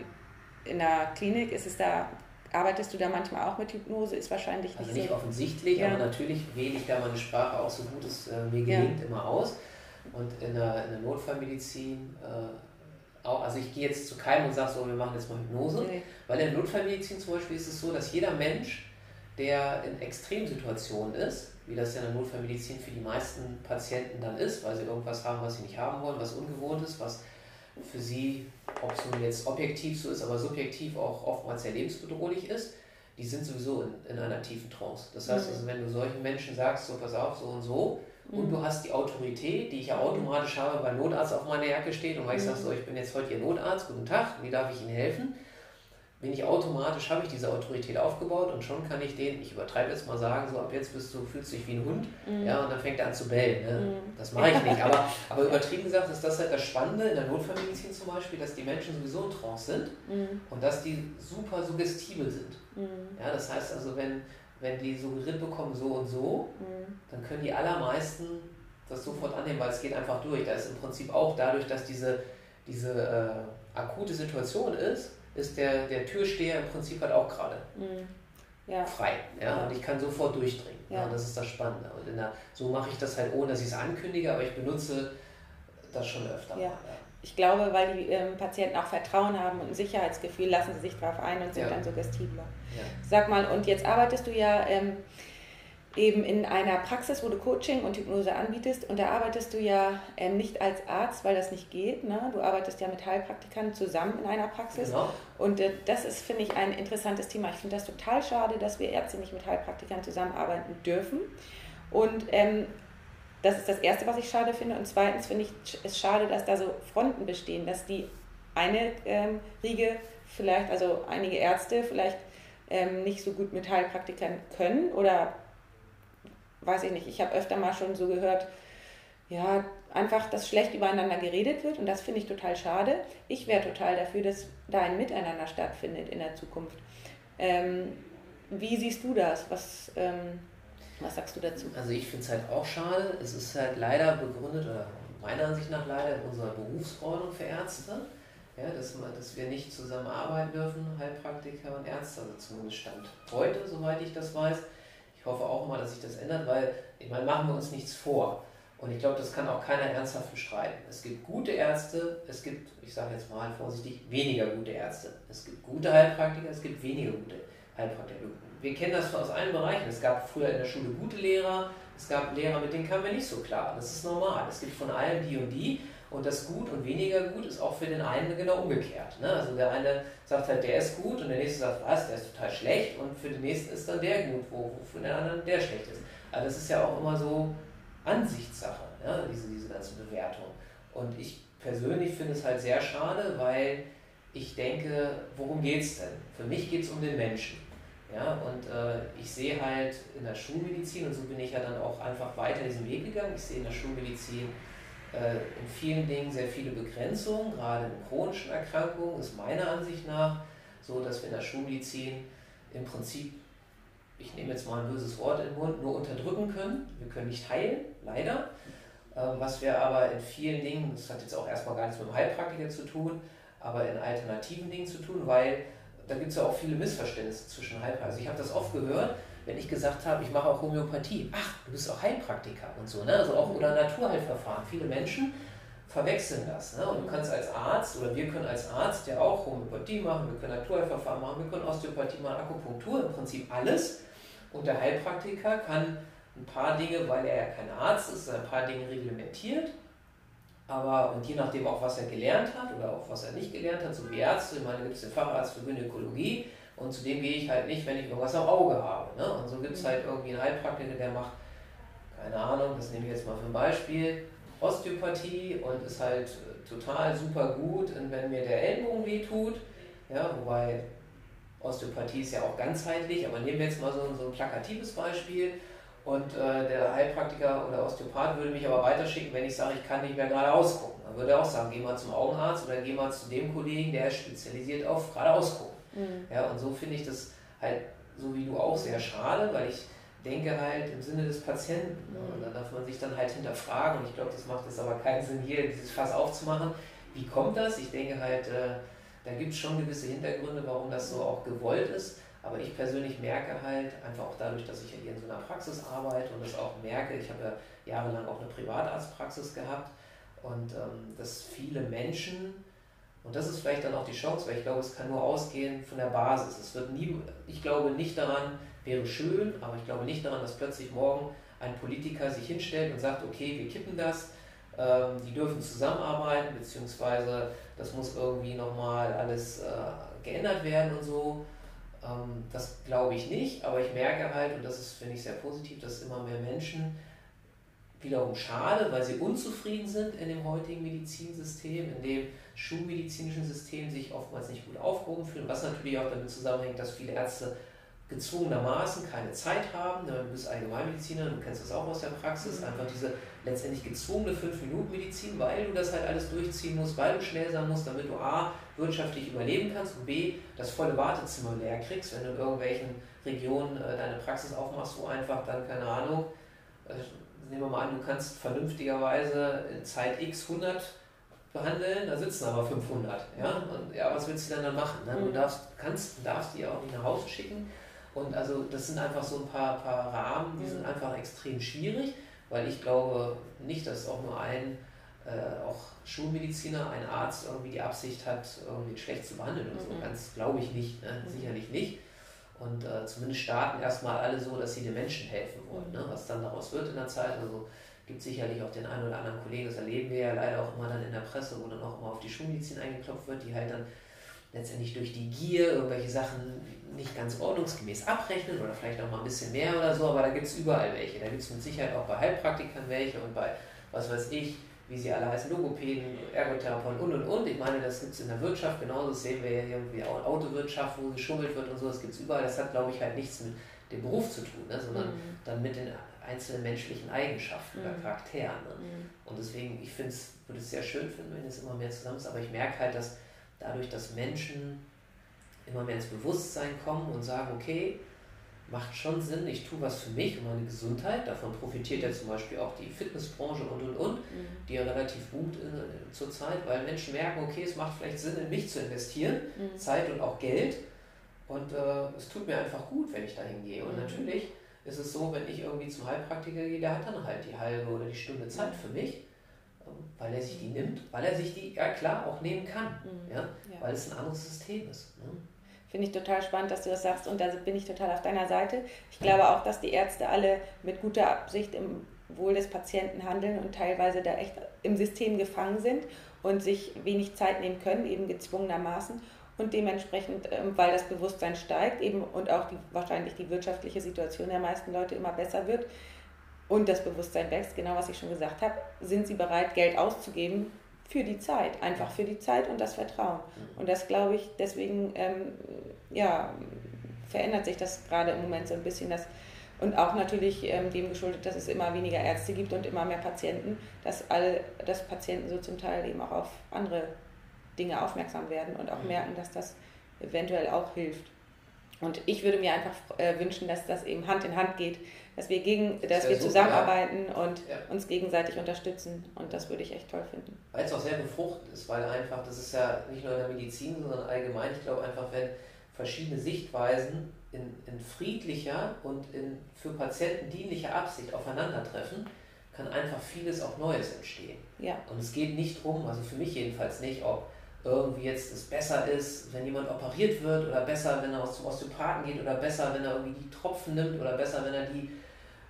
in der Klinik ist es da Arbeitest du da manchmal auch mit Hypnose? Ist wahrscheinlich nicht Also nicht so offensichtlich, ja. aber natürlich wähle ich da meine Sprache auch so gut es äh, mir gelingt ja. immer aus. Und in der, in der Notfallmedizin äh, auch, also ich gehe jetzt zu keinem und sage so, wir machen jetzt mal Hypnose. Nee. Weil in der Notfallmedizin zum Beispiel ist es so, dass jeder Mensch, der in Extremsituationen ist, wie das ja in der Notfallmedizin für die meisten Patienten dann ist, weil sie irgendwas haben, was sie nicht haben wollen, was ungewohnt ist, was für sie, ob es nun jetzt objektiv so ist, aber subjektiv auch oftmals sehr lebensbedrohlich ist, die sind sowieso in, in einer tiefen Trance. Das heißt mhm. also, wenn du solchen Menschen sagst, so pass auf, so und so, mhm. und du hast die Autorität, die ich ja automatisch habe, weil Notarzt auf meiner Jacke steht und weil ich mhm. sage so, ich bin jetzt heute Ihr Notarzt, guten Tag, wie darf ich Ihnen helfen? Bin ich automatisch, habe ich diese Autorität aufgebaut und schon kann ich den, ich übertreibe jetzt mal sagen, so ab jetzt bist du, fühlst du dich wie ein Hund, mhm. ja, und dann fängt er an zu bellen. Ne? Mhm. Das mache ich nicht. Aber, aber übertrieben gesagt ist das halt das Spannende in der Notfallmedizin zum Beispiel, dass die Menschen sowieso in Trance sind mhm. und dass die super suggestibel sind. Mhm. Ja, das heißt also, wenn, wenn die suggeriert bekommen, so und so, mhm. dann können die allermeisten das sofort annehmen, weil es geht einfach durch. Da ist im Prinzip auch dadurch, dass diese, diese äh, akute Situation ist, ist der, der Türsteher im Prinzip halt auch gerade mhm. ja. frei. Ja? Und ich kann sofort durchdringen. Ja. ja das ist das Spannende. Und der, so mache ich das halt ohne, dass ich es ankündige, aber ich benutze das schon öfter. Ja. Ich glaube, weil die ähm, Patienten auch Vertrauen haben und ein Sicherheitsgefühl, lassen sie sich darauf ein und sind dann suggestibler. Sag mal, und jetzt arbeitest du ja ähm, eben in einer Praxis, wo du Coaching und Hypnose anbietest. Und da arbeitest du ja ähm, nicht als Arzt, weil das nicht geht. Ne? Du arbeitest ja mit Heilpraktikern zusammen in einer Praxis. Genau. Und äh, das ist, finde ich, ein interessantes Thema. Ich finde das total schade, dass wir Ärzte nicht mit Heilpraktikern zusammenarbeiten dürfen. Und ähm, das ist das Erste, was ich schade finde. Und zweitens finde ich es schade, dass da so Fronten bestehen, dass die eine ähm, Riege vielleicht, also einige Ärzte vielleicht ähm, nicht so gut mit Heilpraktikern können oder weiß ich nicht, ich habe öfter mal schon so gehört, ja, einfach, dass schlecht übereinander geredet wird und das finde ich total schade. Ich wäre total dafür, dass da ein Miteinander stattfindet in der Zukunft. Ähm, wie siehst du das? Was, ähm, was sagst du dazu? Also ich finde es halt auch schade. Es ist halt leider begründet, oder meiner Ansicht nach leider in unserer Berufsordnung für Ärzte, ja, dass, man, dass wir nicht zusammenarbeiten dürfen, Heilpraktiker und Ärzte, also zumindest Stand heute, soweit ich das weiß. Ich hoffe auch mal, dass sich das ändert, weil, ich meine, machen wir uns nichts vor. Und ich glaube, das kann auch keiner ernsthaft bestreiten. Es gibt gute Ärzte, es gibt, ich sage jetzt mal vorsichtig, weniger gute Ärzte. Es gibt gute Heilpraktiker, es gibt weniger gute Heilpraktiker. Wir kennen das aus allen Bereichen. Es gab früher in der Schule gute Lehrer, es gab Lehrer, mit denen kamen wir nicht so klar. Das ist normal. Es gibt von allen die und die. Und das Gut und weniger Gut ist auch für den einen genau umgekehrt. Ne? Also der eine sagt halt, der ist gut und der nächste sagt, was, der ist total schlecht und für den nächsten ist dann der gut, wo, wo für den anderen der schlecht ist. Aber das ist ja auch immer so Ansichtssache, ja? diese, diese ganze Bewertung. Und ich persönlich finde es halt sehr schade, weil ich denke, worum geht es denn? Für mich geht es um den Menschen. Ja, und äh, ich sehe halt in der Schulmedizin, und so bin ich ja dann auch einfach weiter diesen Weg gegangen, ich sehe in der Schulmedizin in vielen Dingen sehr viele Begrenzungen, gerade in chronischen Erkrankungen ist meiner Ansicht nach so, dass wir in der Schulmedizin im Prinzip, ich nehme jetzt mal ein böses Wort in den Mund, nur unterdrücken können. Wir können nicht heilen, leider. Ähm, was wir aber in vielen Dingen, das hat jetzt auch erstmal gar nichts mit dem Heilpraktiker zu tun, aber in alternativen Dingen zu tun, weil da gibt es ja auch viele Missverständnisse zwischen Heilpraktikern. Also ich habe das oft gehört, wenn ich gesagt habe, ich mache auch Homöopathie, ach, du bist auch Heilpraktiker und so, ne? also auch oder Naturheilverfahren. Viele Menschen verwechseln das. Ne? Und du kannst als Arzt oder wir können als Arzt ja auch Homöopathie machen, wir können Naturheilverfahren machen, wir können Osteopathie machen, Akupunktur, im Prinzip alles. Und der Heilpraktiker kann ein paar Dinge, weil er ja kein Arzt ist, ein paar Dinge reglementiert, Aber, und je nachdem auch, was er gelernt hat oder auch was er nicht gelernt hat, so wie Ärzte, ich meine, gibt es den Facharzt für Gynäkologie und zu dem gehe ich halt nicht, wenn ich irgendwas am Auge habe. Ne? Und so gibt es halt irgendwie einen Heilpraktiker, der macht, keine Ahnung, das nehme ich jetzt mal für ein Beispiel, Osteopathie und ist halt total super gut, wenn mir der Ellbogen wehtut. Ja, wobei Osteopathie ist ja auch ganzheitlich, aber nehmen wir jetzt mal so, so ein plakatives Beispiel. Und äh, der Heilpraktiker oder Osteopath würde mich aber weiterschicken, wenn ich sage, ich kann nicht mehr geradeaus gucken. Dann würde er auch sagen, geh mal zum Augenarzt oder geh mal zu dem Kollegen, der spezialisiert auf geradeaus gucken. Mhm. Ja, und so finde ich das halt, so wie du auch, sehr schade, weil ich denke halt im Sinne des Patienten. Ne? Und da darf man sich dann halt hinterfragen. Und ich glaube, das macht jetzt aber keinen Sinn, hier dieses Fass aufzumachen. Wie kommt das? Ich denke halt, äh, da gibt es schon gewisse Hintergründe, warum das so auch gewollt ist. Aber ich persönlich merke halt, einfach auch dadurch, dass ich ja hier in so einer Praxis arbeite und das auch merke, ich habe ja jahrelang auch eine Privatarztpraxis gehabt und ähm, dass viele Menschen, und das ist vielleicht dann auch die Chance, weil ich glaube, es kann nur ausgehen von der Basis. Es wird nie, ich glaube nicht daran, wäre schön, aber ich glaube nicht daran, dass plötzlich morgen ein Politiker sich hinstellt und sagt, okay, wir kippen das, ähm, die dürfen zusammenarbeiten, beziehungsweise das muss irgendwie nochmal alles äh, geändert werden und so. Ähm, das glaube ich nicht, aber ich merke halt, und das ist, finde ich, sehr positiv, dass immer mehr Menschen wiederum schade, weil sie unzufrieden sind in dem heutigen Medizinsystem, in dem schulmedizinischen System sich oftmals nicht gut aufgehoben fühlen, was natürlich auch damit zusammenhängt, dass viele Ärzte gezwungenermaßen keine Zeit haben. Du bist Allgemeinmediziner, du kennst das auch aus der Praxis, mhm. einfach diese letztendlich gezwungene 5-Minuten-Medizin, weil du das halt alles durchziehen musst, weil du schnell sein musst, damit du A, wirtschaftlich überleben kannst und B, das volle Wartezimmer leer kriegst, wenn du in irgendwelchen Regionen äh, deine Praxis aufmachst, wo einfach dann, keine Ahnung, äh, nehmen wir mal an, du kannst vernünftigerweise in Zeit X 100 behandeln, da sitzen aber 500. Ja? Und ja, was willst du denn dann machen? Ne? Du mhm. darfst, kannst, darfst die auch nicht nach Hause schicken und also das sind einfach so ein paar, paar Rahmen, die sind mhm. einfach extrem schwierig, weil ich glaube nicht, dass auch nur ein äh, auch Schulmediziner, ein Arzt irgendwie die Absicht hat, irgendwie schlecht zu behandeln und so. Mhm. Ganz glaube ich nicht, ne? Sicherlich nicht. Und äh, zumindest starten erstmal alle so, dass sie den Menschen helfen wollen. Ne? Was dann daraus wird in der Zeit, also gibt sicherlich auch den einen oder anderen Kollegen, das erleben wir ja leider auch immer dann in der Presse, wo dann auch immer auf die Schulmedizin eingeklopft wird, die halt dann letztendlich durch die Gier irgendwelche Sachen nicht ganz ordnungsgemäß abrechnen oder vielleicht auch mal ein bisschen mehr oder so, aber da gibt es überall welche. Da gibt es mit Sicherheit auch bei Heilpraktikern welche und bei, was weiß ich, wie sie alle heißen, Logopäden, Ergotherapeuten und und und. Ich meine, das gibt es in der Wirtschaft genauso, das sehen wir ja irgendwie Autowirtschaft, wo geschummelt wird und so, das gibt es überall. Das hat, glaube ich, halt nichts mit dem Beruf zu tun, ne? sondern mhm. dann mit den einzelnen menschlichen Eigenschaften mhm. oder Charakteren. Ne? Mhm. Und deswegen, ich finde es, würde es sehr schön finden, wenn es immer mehr zusammen ist, aber ich merke halt, dass dadurch, dass Menschen immer mehr ins Bewusstsein kommen und sagen, okay, macht schon Sinn, ich tue was für mich und meine Gesundheit. Davon profitiert ja zum Beispiel auch die Fitnessbranche und und und, mhm. die ja relativ boomt zurzeit, weil Menschen merken, okay, es macht vielleicht Sinn, in mich zu investieren, mhm. Zeit und auch Geld. Und äh, es tut mir einfach gut, wenn ich dahin gehe. Und mhm. natürlich ist es so, wenn ich irgendwie zum Heilpraktiker gehe, der hat dann halt die halbe oder die Stunde Zeit für mich weil er sich die nimmt, weil er sich die, ja klar, auch nehmen kann, mhm. ja? ja? weil es ein anderes System ist. Ne? Finde ich total spannend, dass du das sagst und da bin ich total auf deiner Seite. Ich glaube auch, dass die Ärzte alle mit guter Absicht im Wohl des Patienten handeln und teilweise da echt im System gefangen sind und sich wenig Zeit nehmen können, eben gezwungenermaßen. Und dementsprechend, ähm, weil das Bewusstsein steigt eben und auch die, wahrscheinlich die wirtschaftliche Situation der meisten Leute immer besser wird, und das Bewusstsein wächst, genau was ich schon gesagt habe, sind sie bereit, Geld auszugeben für die Zeit, einfach für die Zeit und das Vertrauen. Mhm. Und das glaube ich, deswegen ähm, ja, verändert sich das gerade im Moment so ein bisschen. Dass, und auch natürlich ähm, dem geschuldet, dass es immer weniger Ärzte gibt und immer mehr Patienten, dass alle, dass Patienten so zum Teil eben auch auf andere Dinge aufmerksam werden und auch mhm. merken, dass das eventuell auch hilft. Und ich würde mir einfach äh, wünschen, dass das eben Hand in Hand geht, dass wir, gegen, dass wir super, zusammenarbeiten ja. und ja. uns gegenseitig unterstützen. Und das würde ich echt toll finden. Weil es auch sehr befruchtend ist, weil einfach, das ist ja nicht nur in der Medizin, sondern allgemein, ich glaube einfach, wenn verschiedene Sichtweisen in, in friedlicher und in für Patienten dienlicher Absicht aufeinandertreffen, kann einfach vieles auch Neues entstehen. Ja. Und es geht nicht darum, also für mich jedenfalls nicht, ob irgendwie jetzt es besser ist, wenn jemand operiert wird oder besser, wenn er zum Osteopathen geht oder besser, wenn er irgendwie die Tropfen nimmt oder besser, wenn er die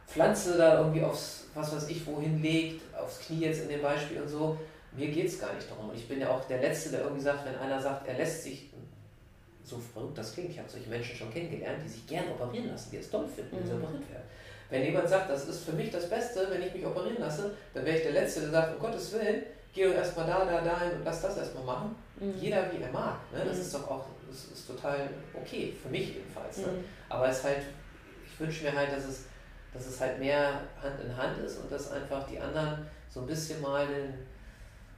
Pflanze da irgendwie aufs, was weiß ich, wohin legt, aufs Knie jetzt in dem Beispiel und so. mir geht es gar nicht darum. Und ich bin ja auch der Letzte, der irgendwie sagt, wenn einer sagt, er lässt sich, so verrückt das klingt, ich habe solche Menschen schon kennengelernt, die sich gerne operieren lassen, die es toll finden, wenn sie mhm. operiert werden. Wenn jemand sagt, das ist für mich das Beste, wenn ich mich operieren lasse, dann wäre ich der Letzte, der sagt, um Gottes Willen, geh doch erstmal da, da, da hin und lass das erstmal machen. Mhm. Jeder wie er mag. Ne? Das mhm. ist doch auch, das ist total okay, für mich jedenfalls. Ne? Mhm. Aber es halt, ich wünsche mir halt, dass es, dass es halt mehr Hand in Hand ist und dass einfach die anderen so ein bisschen mal den,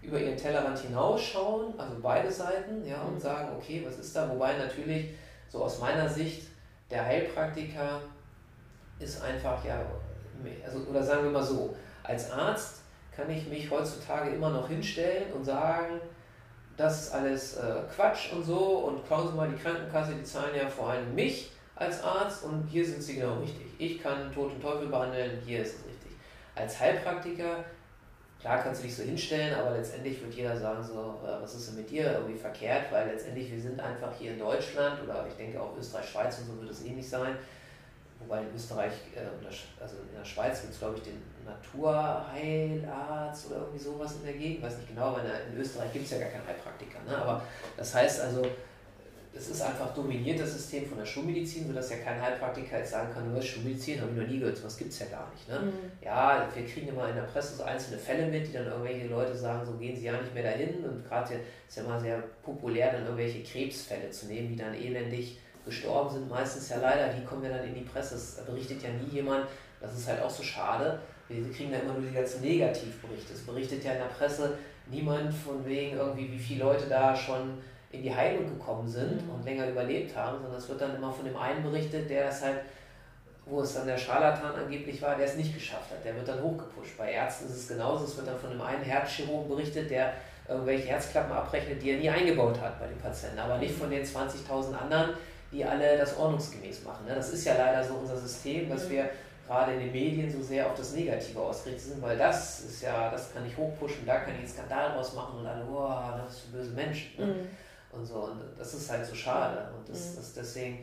über ihren Tellerrand hinausschauen, also beide Seiten, ja, und mhm. sagen, okay, was ist da? Wobei natürlich, so aus meiner Sicht, der Heilpraktiker ist einfach ja, also, oder sagen wir mal so, als Arzt kann ich mich heutzutage immer noch hinstellen und sagen, das ist alles äh, Quatsch und so und schauen Sie mal, die Krankenkasse, die zahlen ja vor allem mich als Arzt und hier sind sie genau richtig. Ich kann Tod und Teufel behandeln, hier ist es richtig. Als Heilpraktiker, klar kannst du dich so hinstellen, aber letztendlich wird jeder sagen so, äh, was ist denn mit dir irgendwie verkehrt, weil letztendlich wir sind einfach hier in Deutschland oder ich denke auch Österreich, Schweiz und so wird es ähnlich sein, Wobei in Österreich, äh, also in der Schweiz gibt es, glaube ich, den Naturheilarzt oder irgendwie sowas in der Gegend. Weiß nicht genau, weil in Österreich gibt es ja gar keinen Heilpraktiker. Ne? Aber das heißt also, es ist einfach dominiert das System von der Schulmedizin, sodass ja kein Heilpraktiker jetzt sagen kann, nur Schulmedizin habe ich noch nie gehört, sowas gibt es ja gar nicht. Ne? Mhm. Ja, wir kriegen immer in der Presse so einzelne Fälle mit, die dann irgendwelche Leute sagen, so gehen sie ja nicht mehr dahin. Und gerade ist ja immer sehr populär, dann irgendwelche Krebsfälle zu nehmen, die dann elendig gestorben sind, meistens ja leider, die kommen ja dann in die Presse. Es berichtet ja nie jemand. Das ist halt auch so schade. Wir kriegen ja immer nur die ganzen Negativberichte. Es berichtet ja in der Presse niemand von wegen irgendwie, wie viele Leute da schon in die Heilung gekommen sind mhm. und länger überlebt haben, sondern es wird dann immer von dem einen berichtet, der es halt, wo es dann der Scharlatan angeblich war, der es nicht geschafft hat. Der wird dann hochgepusht. Bei Ärzten ist es genauso. Es wird dann von dem einen Herzchirurgen berichtet, der irgendwelche Herzklappen abrechnet, die er nie eingebaut hat bei den Patienten, aber nicht von den 20.000 anderen, die alle das ordnungsgemäß machen. Ne? Das ist ja leider so unser System, dass mhm. wir gerade in den Medien so sehr auf das Negative ausgerichtet sind, weil das ist ja, das kann ich hochpushen, da kann ich einen Skandal draus machen und alle, oh, das ist böse Menschen. Ne? Mhm. Und so, und das ist halt so schade. Und das, mhm. das deswegen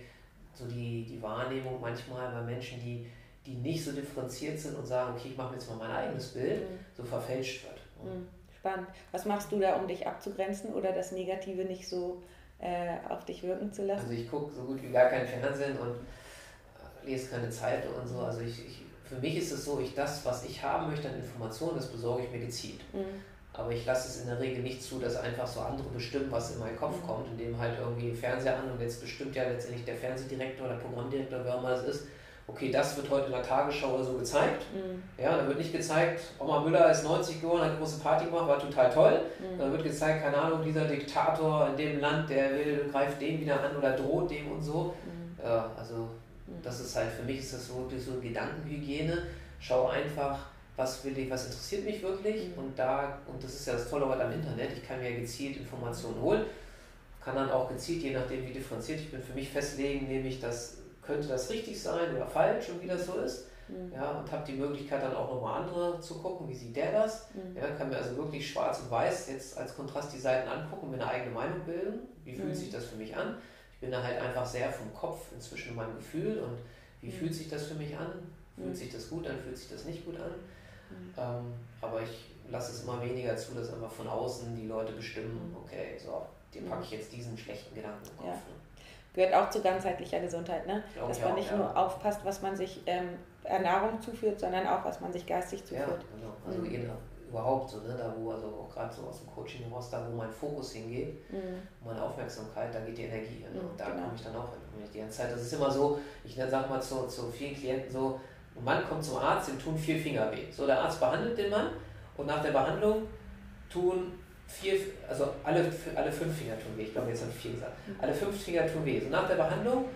so die, die Wahrnehmung manchmal bei Menschen, die, die nicht so differenziert sind und sagen, okay, ich mache mir jetzt mal mein eigenes Bild, mhm. so verfälscht wird. Mhm. Spannend. Was machst du da, um dich abzugrenzen oder das Negative nicht so äh, auf dich wirken zu lassen? Also ich gucke so gut wie gar kein Fernsehen und äh, lese keine Zeitung und so. Also ich, ich, für mich ist es so, ich das, was ich haben möchte an Informationen, das besorge ich mir gezielt. Mhm. Aber ich lasse es in der Regel nicht zu, dass einfach so andere bestimmen, was in meinen Kopf mhm. kommt, indem halt irgendwie Fernseher an und jetzt bestimmt ja letztendlich der Fernsehdirektor oder Programmdirektor, wer immer das ist, okay, das wird heute in der Tagesschau oder so gezeigt. Mhm. Ja, da wird nicht gezeigt, Oma Müller ist 90 geworden, hat eine große Party gemacht, war total toll. Mhm. Da wird gezeigt, keine Ahnung, dieser Diktator in dem Land, der will, greift den wieder an oder droht dem und so. Mhm. Ja, also mhm. das ist halt, für mich ist das so wirklich so Gedankenhygiene. Schau einfach, was will ich, was interessiert mich wirklich mhm. und da, und das ist ja das Tolle heute am Internet, ich kann mir gezielt Informationen holen, kann dann auch gezielt, je nachdem wie differenziert ich bin, für mich festlegen, nämlich das könnte das richtig sein oder falsch und wie das so ist. Mhm. Ja, und habe die Möglichkeit dann auch nochmal andere zu gucken, wie sieht der das. Mhm. Ja, kann mir also wirklich schwarz und weiß jetzt als Kontrast die Seiten angucken, mir eine eigene Meinung bilden. Wie fühlt mhm. sich das für mich an? Ich bin da halt einfach sehr vom Kopf inzwischen in meinem Gefühl und wie mhm. fühlt sich das für mich an? Fühlt mhm. sich das gut an? Fühlt sich das nicht gut an? Mhm. Ähm, aber ich lasse es immer weniger zu, dass einfach von außen die Leute bestimmen, okay, so, dir packe ich jetzt diesen schlechten Gedanken im Kopf. Ja. Ne? gehört auch zu ganzheitlicher Gesundheit, ne? dass man nicht ja. nur aufpasst, was man sich ähm, Ernährung zuführt, sondern auch, was man sich geistig zuführt. Ja, genau. Also mhm. überhaupt so, ne? da wo, also auch gerade so aus dem Coaching heraus, da wo mein Fokus hingeht, mhm. meine Aufmerksamkeit, da geht die Energie hin. Ne? Und da genau. komme ich dann auch hin. Die ganze Zeit, das ist immer so, ich sage mal zu, zu vielen Klienten so, ein Mann kommt zum Arzt, dem tun vier Finger weh. So, der Arzt behandelt den Mann und nach der Behandlung tun vier, also alle, alle fünf Finger tun weh. Ich glaube, jetzt habe ich vier gesagt. Alle fünf Finger tun weh. So nach der Behandlung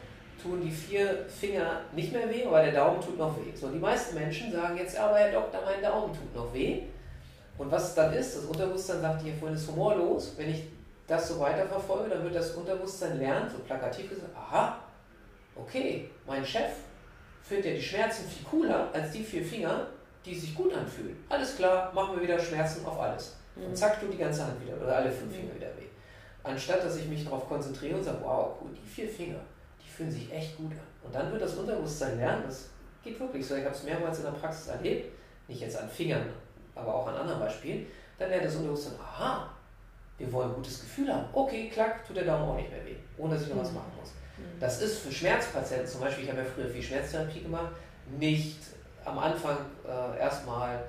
tun die vier Finger nicht mehr weh, aber der Daumen tut noch weh. So, die meisten Menschen sagen jetzt, aber Herr Doktor, mein Daumen tut noch weh. Und was dann ist, das Unterbewusstsein sagt hier vorhin, ist humorlos. Wenn ich das so weiterverfolge, dann wird das Unterbewusstsein lernen, so plakativ gesagt, aha, okay, mein Chef findet ja die Schmerzen viel cooler als die vier Finger, die sich gut anfühlen. Alles klar, machen wir wieder Schmerzen auf alles. Und mhm. zack, tut die ganze Hand wieder oder alle fünf Finger wieder weh. Anstatt dass ich mich darauf konzentriere und sage, wow, cool, die vier Finger, die fühlen sich echt gut an. Und dann wird das Unterbewusstsein lernen, das geht wirklich so. Ich habe es mehrmals in der Praxis erlebt, nicht jetzt an Fingern, aber auch an anderen Beispielen. dann lernt das Unterbewusstsein, aha, wir wollen ein gutes Gefühl haben. Okay, klack, tut der Daumen auch nicht mehr weh, ohne dass ich noch was machen muss. Mhm. Das ist für Schmerzpatienten zum Beispiel, ich habe ja früher viel Schmerztherapie gemacht, nicht am Anfang äh, erstmal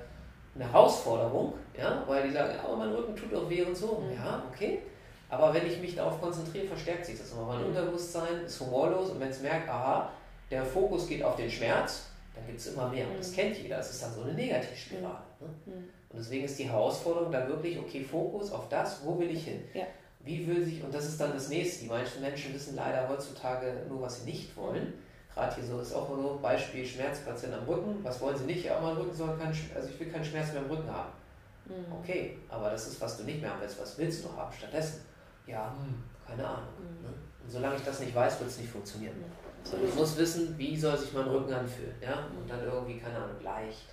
eine Herausforderung, ja, weil die sagen, ja, mein Rücken tut auch weh und so. Mhm. Ja, okay. Aber wenn ich mich darauf konzentriere, verstärkt sich das immer. Mein mhm. Unterbewusstsein ist humorlos und wenn es merkt, aha, der Fokus geht auf den Schmerz, dann gibt es immer mehr. Und das mhm. kennt jeder. Das ist dann so eine Negativspirale. Ne? Mhm. Und deswegen ist die Herausforderung dann wirklich, okay, Fokus auf das, wo will ich hin? Ja. Wie will sich, und das ist dann das nächste, die meisten Menschen wissen leider heutzutage nur, was sie nicht wollen. Gerade hier so ist auch so Beispiel Schmerzpatienten am Rücken. Was wollen sie nicht? Ja, mein Rücken soll kein, also ich will keinen Schmerz mehr im Rücken haben. Mhm. Okay, aber das ist, was du nicht mehr haben willst. Was willst du haben stattdessen? Ja, hm, keine Ahnung. Mhm. Ne? Und solange ich das nicht weiß, wird es nicht funktionieren. Mhm. So, ich muss wissen, wie soll sich mein Rücken anfühlen. Ja? Und dann irgendwie, keine Ahnung, leicht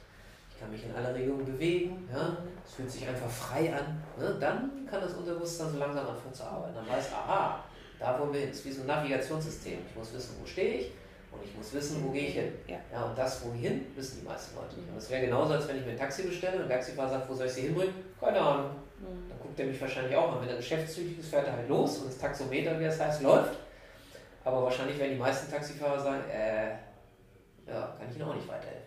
ich kann mich in alle Richtungen bewegen, ja, es fühlt sich einfach frei an, ne? dann kann das Unterbewusstsein so langsam anfangen zu arbeiten. Dann weiß, aha, da wo wir hin, ist wie so ein Navigationssystem. Ich muss wissen, wo stehe ich und ich muss wissen, wo gehe ich hin. Ja. ja und das, wohin, wissen die meisten Leute nicht. Und das wäre genauso, als wenn ich mir ein Taxi bestelle und der Taxifahrer sagt, wo soll ich sie hinbringen? Keine Ahnung. Mhm. Dann guckt er mich wahrscheinlich auch an. Wenn er geschäftszügig ist, fährt er halt los und das Taxometer, wie das heißt, läuft. Aber wahrscheinlich werden die meisten Taxifahrer sagen, äh, ja, kann ich Ihnen auch nicht weiterhelfen.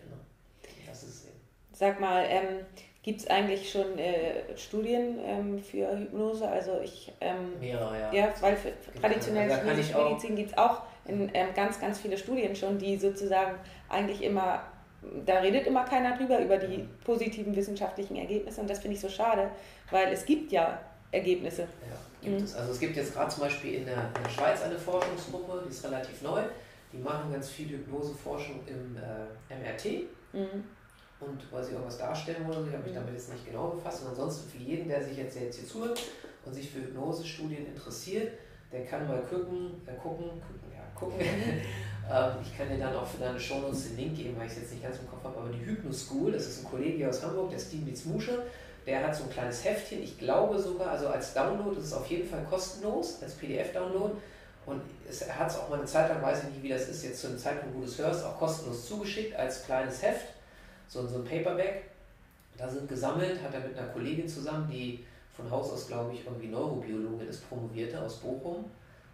Sag mal, ähm, gibt es eigentlich schon äh, Studien ähm, für Hypnose? Also ich ähm, mehrere, ja. Ja, weil für genau. traditionelle also Medizin gibt es auch in, ähm, ganz, ganz viele Studien schon, die sozusagen eigentlich immer, da redet immer keiner drüber, über die positiven wissenschaftlichen Ergebnisse und das finde ich so schade, weil es gibt ja Ergebnisse. Ja, gibt mhm. es. Also es gibt jetzt gerade zum Beispiel in der, in der, Schweiz eine Forschungsgruppe, die ist relativ neu, die machen ganz viel Hypnoseforschung im äh, MRT. Mhm und weil sie irgendwas darstellen wollen. Ich habe mich mhm. damit jetzt nicht genau befasst. Und ansonsten für jeden, der sich jetzt, jetzt hier zuhört und sich für Hypnosestudien interessiert, der kann mal gucken, äh, gucken, gucken, ja, gucken. ähm, ich kann dir dann auch für deine Shownotes den Link geben, weil ich es jetzt nicht ganz im Kopf habe, aber die Hypnoschool, das ist ein Kollege aus Hamburg, der Steve Mitzmusche, der hat so ein kleines Heftchen, ich glaube sogar, also als Download ist es auf jeden Fall kostenlos, als PDF-Download. Und es, er hat es auch mal eine Zeit lang, weiß ich nicht, wie das ist, jetzt zu einem Zeitpunkt, wo du es hörst, auch kostenlos zugeschickt als kleines Heft so, so ein Paperback. Da sind gesammelt, hat er mit einer Kollegin zusammen, die von Haus aus, glaube ich, irgendwie Neurobiologin ist, promovierte aus Bochum,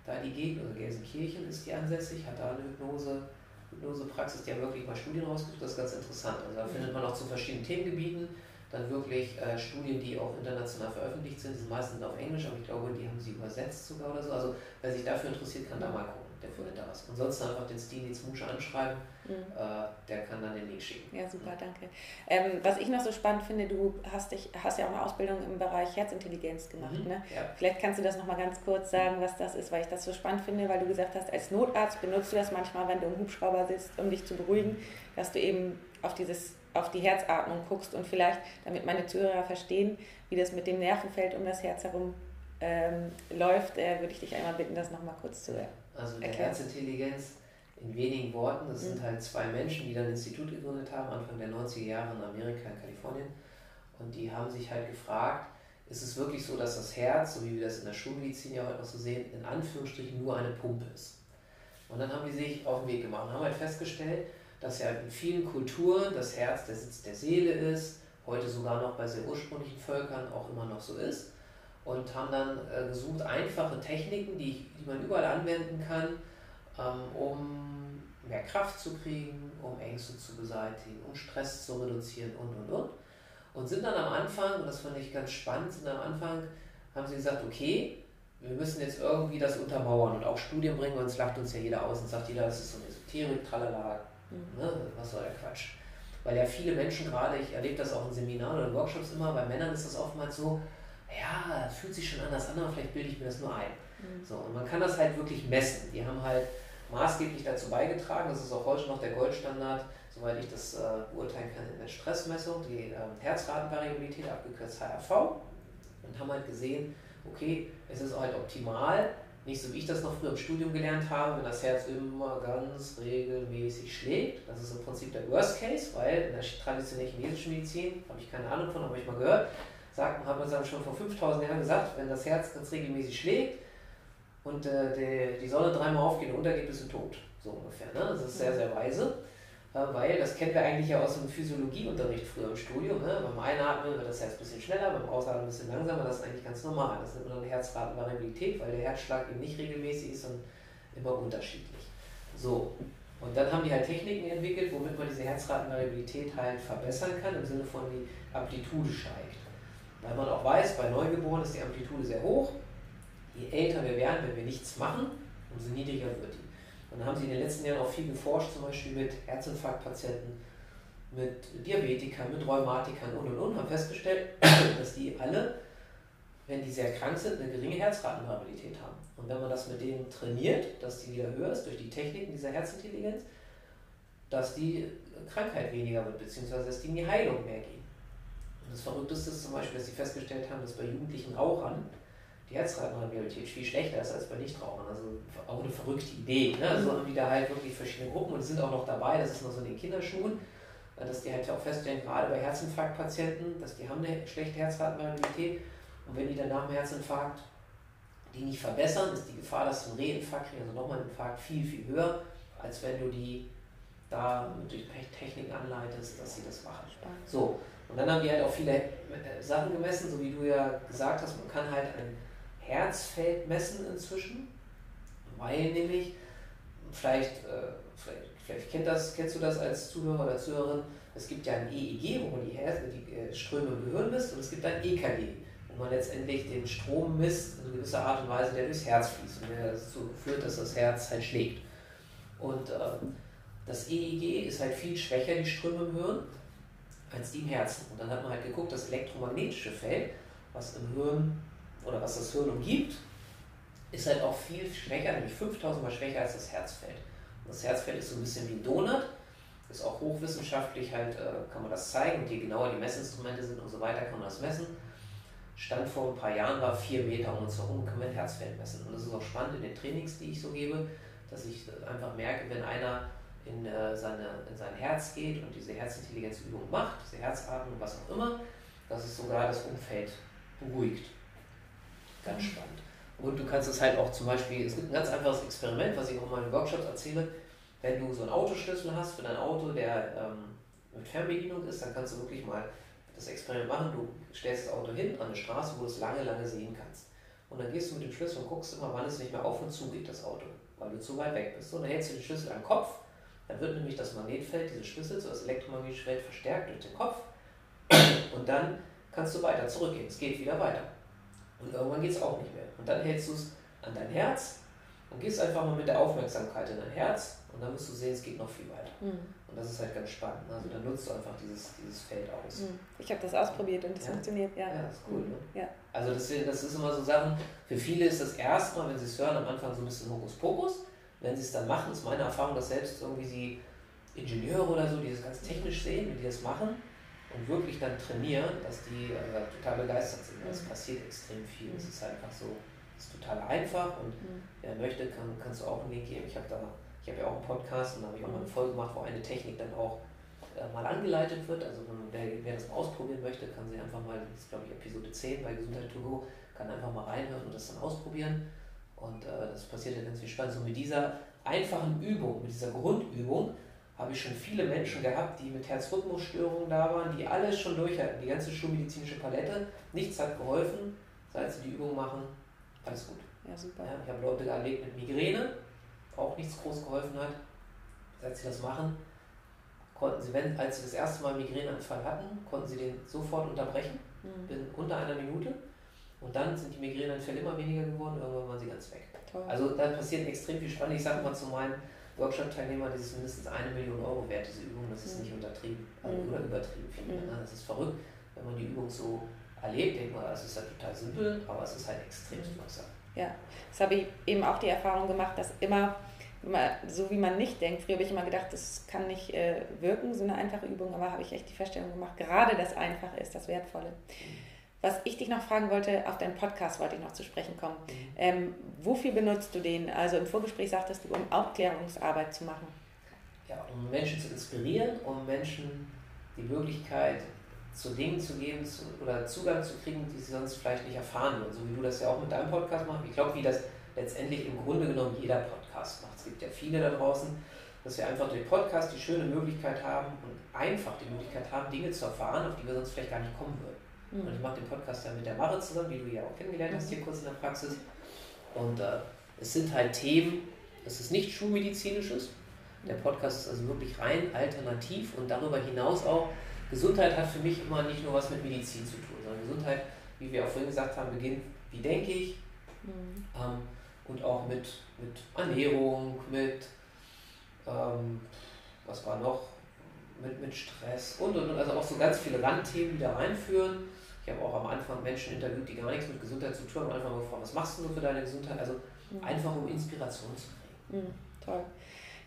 da die Gegend, oder Gelsenkirchen ist die ansässig, hat da eine Hypnose, Hypnosepraxis, die haben wirklich mal Studien rausgesucht, das ist ganz interessant. Also da findet man auch zu verschiedenen Themengebieten dann wirklich äh, Studien, die auch international veröffentlicht sind, die sind meistens auf Englisch, aber ich glaube, die haben sie übersetzt sogar oder so. Also wer sich dafür interessiert, kann da mal gucken der findet da was. Ansonsten einfach den Stilnitz Musche anschreiben, mhm. äh, der kann dann den Link schicken. Ja, super, danke. Ähm, was ich noch so spannend finde, du hast, dich, hast ja auch eine Ausbildung im Bereich Herzintelligenz gemacht. Mhm. Ne? Ja. Vielleicht kannst du das nochmal ganz kurz sagen, was das ist, weil ich das so spannend finde, weil du gesagt hast, als Notarzt benutzt du das manchmal, wenn du im Hubschrauber sitzt, um dich zu beruhigen, dass du eben auf dieses auf die Herzatmung guckst und vielleicht, damit meine Zuhörer verstehen, wie das mit dem Nervenfeld um das Herz herum ähm, läuft, äh, würde ich dich einmal bitten, das nochmal kurz zu erklären. Also der Herzintelligenz in wenigen Worten, das mhm. sind halt zwei Menschen, die dann ein Institut gegründet haben, Anfang der 90er Jahre in Amerika, in Kalifornien. Und die haben sich halt gefragt, ist es wirklich so, dass das Herz, so wie wir das in der Schulmedizin ja heute noch so sehen, in Anführungsstrichen nur eine Pumpe ist. Und dann haben die sich auf den Weg gemacht und haben halt festgestellt, dass ja in vielen Kulturen das Herz der Sitz der Seele ist, heute sogar noch bei sehr ursprünglichen Völkern auch immer noch so ist und haben dann äh, gesucht, einfache Techniken, die, die man überall anwenden kann, ähm, um mehr Kraft zu kriegen, um Ängste zu beseitigen, um Stress zu reduzieren und und und. Und sind dann am Anfang, und das fand ich ganz spannend, sind am Anfang, haben sie gesagt, okay, wir müssen jetzt irgendwie das untermauern und auch Studien bringen, uns lacht uns ja jeder aus und sagt jeder, das ist so eine Esoterik, tralala, mhm. ne, was soll der Quatsch. Weil ja viele Menschen gerade, ich erlebe das auch in Seminaren oder Workshops immer, bei Männern ist das oftmals so, ja, fühlt sich schon anders an, aber vielleicht bilde ich mir das nur ein. Mhm. So, und man kann das halt wirklich messen. Die haben halt maßgeblich dazu beigetragen, das ist auch heute noch der Goldstandard, soweit ich das äh, beurteilen kann, in der Stressmessung, die äh, Herzratenvariabilität, abgekürzt HRV, und haben halt gesehen, okay, es ist halt optimal, nicht so wie ich das noch früher im Studium gelernt habe, wenn das Herz immer ganz regelmäßig schlägt. Das ist im Prinzip der Worst Case, weil in der traditionellen chinesischen Medizin, habe ich keine Ahnung von, habe ich mal gehört, sagt, haben wir dann schon vor 5000 Jahren gesagt, wenn das Herz ganz regelmäßig schlägt und äh, die, die Sonne dreimal aufgeht und untergeht, bist du tot. So ungefähr. Ne? Das ist sehr, sehr weise. weil das kennen wir eigentlich ja aus dem Physiologieunterricht früher im Studium. Ne? Beim Einatmen wird das Herz ein bisschen schneller, beim Ausatmen ein bisschen langsamer. Das ist eigentlich ganz normal. Das nennt man dann Herzratenvariabilität, weil der Herzschlag eben nicht regelmäßig ist und immer unterschiedlich. So, und dann haben die halt Techniken entwickelt, womit man diese Herzratenvariabilität halt verbessern kann, im Sinne von die Amplitude steigt. Weil man auch weiß, bei Neugeborenen ist die Amplitude sehr hoch. Je älter wir werden, wenn wir nichts machen, umso niedriger wird die. Und dann haben sie in den letzten Jahren auch viel geforscht, zum Beispiel mit Herzinfarktpatienten, mit Diabetikern, mit Rheumatikern und und und, haben festgestellt, dass die alle, wenn die sehr krank sind, eine geringe Herzratenvariabilität haben. Und wenn man das mit denen trainiert, dass die wieder höher ist durch die Techniken dieser Herzintelligenz, dass die Krankheit weniger wird, beziehungsweise dass die in die Heilung mehr gehen. Und das Verrückteste ist zum Beispiel, dass sie festgestellt haben, dass bei jugendlichen Rauchern die Herzratenvariabilität viel schlechter ist als bei Nichtrauchern. Also auch eine verrückte Idee. Ne? Also haben die da halt wirklich verschiedene Gruppen und sind auch noch dabei, das ist noch so in den Kinderschuhen, dass die halt auch feststellen, gerade bei Herzinfarktpatienten, dass die haben eine schlechte Herzratenvariabilität und wenn die dann nach dem Herzinfarkt die nicht verbessern, ist die Gefahr, dass sie einen Reinfarkt kriegen, also nochmal einen Infarkt, viel, viel höher, als wenn du die da durch Techniken anleitest, dass sie das machen. So, und dann haben die halt auch viele äh, Sachen gemessen, so wie du ja gesagt hast, man kann halt ein Herzfeld messen inzwischen, weil nämlich, vielleicht, äh, vielleicht, vielleicht kennt das, kennst du das als Zuhörer oder Zuhörerin, es gibt ja ein EEG, wo man die, Herz, die äh, Ströme im Gehirn misst, und es gibt ein EKG, wo man letztendlich den Strom misst, in gewisser Art und Weise, der durchs Herz fließt und der dazu führt, dass das Herz halt schlägt. Und äh, das EEG ist halt viel schwächer, die Ströme im Hirn, als die im Herzen. Und dann hat man halt geguckt, das elektromagnetische Feld, was im Hirn oder was das Hirn umgibt, ist halt auch viel schwächer, nämlich 5000 Mal schwächer als das Herzfeld. Und das Herzfeld ist so ein bisschen wie ein Donut, ist auch hochwissenschaftlich halt, äh, kann man das zeigen und je genauer die Messinstrumente sind und so weiter, kann man das messen. Stand vor ein paar Jahren war 4 Meter um uns herum, kann man Herzfeld messen. Und das ist auch spannend in den Trainings, die ich so gebe, dass ich einfach merke, wenn einer in, äh, seine, in sein Herz geht und diese Herzintelligenzübung macht, diese Herzatmung, was auch immer, dass es sogar das Umfeld beruhigt. Ganz mhm. spannend. Und du kannst es halt auch zum Beispiel, es gibt ein ganz einfaches Experiment, was ich auch in meinen Workshops erzähle. Wenn du so einen Autoschlüssel hast für dein Auto, der ähm, mit Fernbedienung ist, dann kannst du wirklich mal das Experiment machen. Du stellst das Auto hin an eine Straße, wo du es lange, lange sehen kannst. Und dann gehst du mit dem Schlüssel und guckst immer, wann es nicht mehr auf und zu geht, das Auto, weil du zu weit weg bist. Und dann hältst du den Schlüssel am Kopf dann wird nämlich das Magnetfeld, diese Schlüssel, so das elektromagnetische Feld verstärkt durch den Kopf und dann kannst du weiter zurückgehen. Es geht wieder weiter. Und irgendwann geht es auch nicht mehr. Und dann hältst du es an dein Herz und gehst einfach mal mit der Aufmerksamkeit in dein Herz und dann wirst du sehen, es geht noch viel weiter. Mhm. Und das ist halt ganz spannend. Also dann nutzt du einfach dieses, dieses Feld aus. Mhm. Ich habe das ausprobiert und das ja? funktioniert, ja. Ja, das ist cool. Mhm. Ne? Ja. Also das, das ist immer so Sachen, für viele ist das erste Mal, wenn sie es hören, am Anfang so ein bisschen Hokuspokus wenn sie es dann machen, ist meine Erfahrung, dass selbst irgendwie sie Ingenieure oder so, die das ganz technisch sehen, wenn die das machen und wirklich dann trainieren, dass die äh, total begeistert sind. Es mhm. passiert extrem viel. Es ist einfach so, es ist total einfach und mhm. wer möchte, kann, kannst du auch einen Link geben. Ich habe da, ich habe ja auch einen Podcast und da habe ich auch mal eine. Folge gemacht, wo eine Technik dann auch äh, mal angeleitet wird. Also wer, wer das ausprobieren möchte, kann sie einfach mal, das ist glaube ich Episode 10 bei Gesundheit to go, kann einfach mal reinhören und das dann ausprobieren. Und äh, das passiert ja ganz viel Spannendes. Und mit dieser einfachen Übung, mit dieser Grundübung, habe ich schon viele Menschen gehabt, die mit Herzrhythmusstörungen da waren, die alles schon durch hatten, die ganze schulmedizinische Palette. Nichts hat geholfen, seit sie die Übung machen, alles gut. Ja, super. Ja, ich habe Leute erlebt mit Migräne, auch nichts groß geholfen hat. Seit sie das machen, konnten sie, wenn, als sie das erste Mal Migräneanfall hatten, konnten sie den sofort unterbrechen, mhm. in unter einer Minute. Und dann sind die Migräneanfälle immer weniger geworden, irgendwann waren sie ganz weg. Toll. Also da passiert extrem viel Spannendes. Ich sage mal zu meinen Workshop-Teilnehmern, das ist mindestens eine Million Euro wert, diese Übung, das ist mhm. nicht untertrieben also mhm. oder übertrieben viel. Mhm. Das ist verrückt, wenn man die Übung so erlebt, denkt man, es ist halt total simpel, aber es ist halt extrem wirksam. Ja, das habe ich eben auch die Erfahrung gemacht, dass immer, immer so wie man nicht denkt, früher habe ich immer gedacht, das kann nicht äh, wirken, so eine einfache Übung, aber habe ich echt die Feststellung gemacht, gerade das Einfache ist das Wertvolle. Mhm. Was ich dich noch fragen wollte, auf deinen Podcast wollte ich noch zu sprechen kommen. Mhm. Ähm, wofür benutzt du den? Also im Vorgespräch sagtest du, um Aufklärungsarbeit zu machen. Ja, um Menschen zu inspirieren, um Menschen die Möglichkeit zu Dingen zu geben zu, oder Zugang zu kriegen, die sie sonst vielleicht nicht erfahren würden. So wie du das ja auch mit deinem Podcast machst. Ich glaube, wie das letztendlich im Grunde genommen jeder Podcast macht. Es gibt ja viele da draußen, dass wir einfach durch Podcast die schöne Möglichkeit haben und einfach die Möglichkeit haben, Dinge zu erfahren, auf die wir sonst vielleicht gar nicht kommen würden. Mhm. Und ich mache den Podcast ja mit der Mache zusammen, wie du ja auch kennengelernt hast, hier kurz in der Praxis. Und äh, es sind halt Themen, es ist nicht schulmedizinisches. Der Podcast ist also wirklich rein alternativ und darüber hinaus auch, Gesundheit hat für mich immer nicht nur was mit Medizin zu tun, sondern Gesundheit, wie wir auch vorhin gesagt haben, beginnt, wie denke ich, mhm. ähm, und auch mit, mit Ernährung, mit, ähm, was war noch, mit, mit Stress und, und, und, also auch so ganz viele Randthemen, die da reinführen. Ich habe auch am Anfang Menschen interviewt, die gar nichts mit Gesundheit zu tun haben, einfach mal gefragt, was machst du so für deine Gesundheit? Also mhm. einfach um Inspiration zu kriegen. Mhm, toll.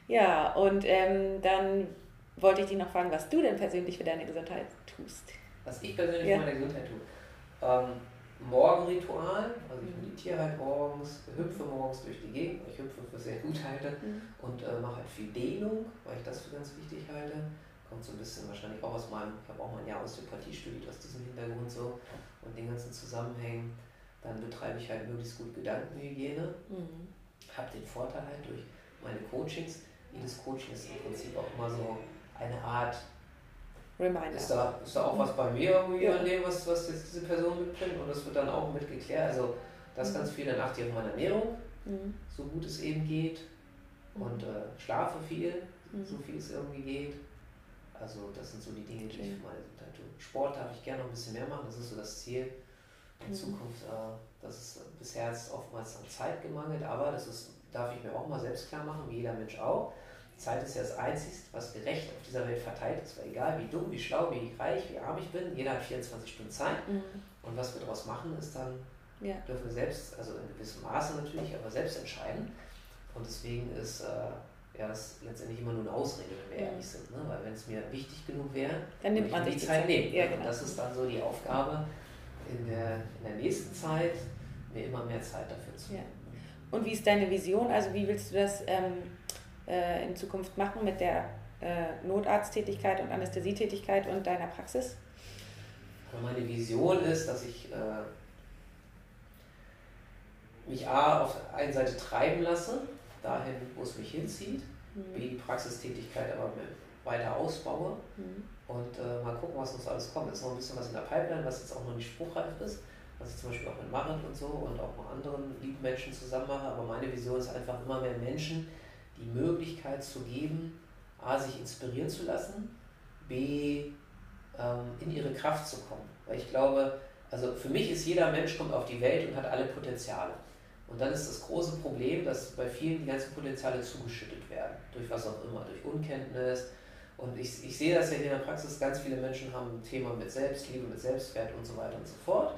Ja, und ähm, dann wollte ich dich noch fragen, was du denn persönlich für deine Gesundheit tust. Was ich persönlich ja. für meine Gesundheit tue. Ähm, Morgenritual, also ich meditiere halt morgens, hüpfe morgens durch die Gegend, ich hüpfe für sehr gut halte mhm. und äh, mache halt viel Dehnung, weil ich das für ganz wichtig halte kommt so ein bisschen wahrscheinlich auch aus meinem, ich habe auch mal ein Jahr Osteopathie studiert aus diesem Hintergrund so und den ganzen Zusammenhängen. Dann betreibe ich halt möglichst gut Gedankenhygiene, mhm. habe den Vorteil halt durch meine Coachings. Jedes Coaching ist im Prinzip auch immer so eine Art Reminder. Ist da, ist da auch was bei mir irgendwie ja. an dem, was, was jetzt diese Person mitbringt und das wird dann auch mitgeklärt. Also das mhm. ganz viel, dann achte ich auf meine Ernährung, mhm. so gut es eben geht und mhm. äh, schlafe viel, mhm. so viel es irgendwie geht also das sind so die Dinge, die ich für meine Gesundheit tue. Sport darf ich gerne noch ein bisschen mehr machen, das ist so das Ziel in mhm. Zukunft. Äh, das ist bisher ist oftmals an Zeit gemangelt, aber das ist, darf ich mir auch mal selbst klar machen, wie jeder Mensch auch. Zeit ist ja das Einzige, was gerecht auf dieser Welt verteilt ist. Weil egal wie dumm, wie schlau, wie reich, wie arm ich bin, jeder hat 24 Stunden Zeit. Mhm. Und was wir daraus machen, ist dann, ja. dürfen wir selbst, also in gewissem Maße natürlich, aber selbst entscheiden. Und deswegen ist äh, ja, das letztendlich immer nur eine Ausrede, wenn wir ehrlich sind. Ne? Weil wenn es mir wichtig genug wäre, dann nimmt man die Zeit nehmen. Ja, genau. Und das ist dann so die Aufgabe in der, in der nächsten Zeit, mir immer mehr Zeit dafür zu nehmen. Ja. Und wie ist deine Vision? Also wie willst du das ähm, äh, in Zukunft machen mit der äh, Notarzttätigkeit und Anästhesietätigkeit und deiner Praxis? Also meine Vision ist, dass ich äh, mich A auf der einen Seite treiben lasse, dahin, wo es mich hinzieht, mhm. B, die Praxistätigkeit aber weiter ausbaue mhm. und äh, mal gucken, was uns alles kommt. Es ist noch ein bisschen was in der Pipeline, was jetzt auch noch nicht spruchreif ist, was ich zum Beispiel auch mit Marit und so und auch mit anderen lieben Menschen zusammen mache, aber meine Vision ist einfach immer mehr Menschen die Möglichkeit zu geben, A, sich inspirieren zu lassen, B, ähm, in ihre Kraft zu kommen. Weil ich glaube, also für mich ist jeder Mensch kommt auf die Welt und hat alle Potenziale. Und dann ist das große Problem, dass bei vielen die ganzen Potenziale zugeschüttet werden, durch was auch immer, durch Unkenntnis. Und ich, ich sehe das ja hier in der Praxis, ganz viele Menschen haben ein Thema mit Selbstliebe, mit Selbstwert und so weiter und so fort.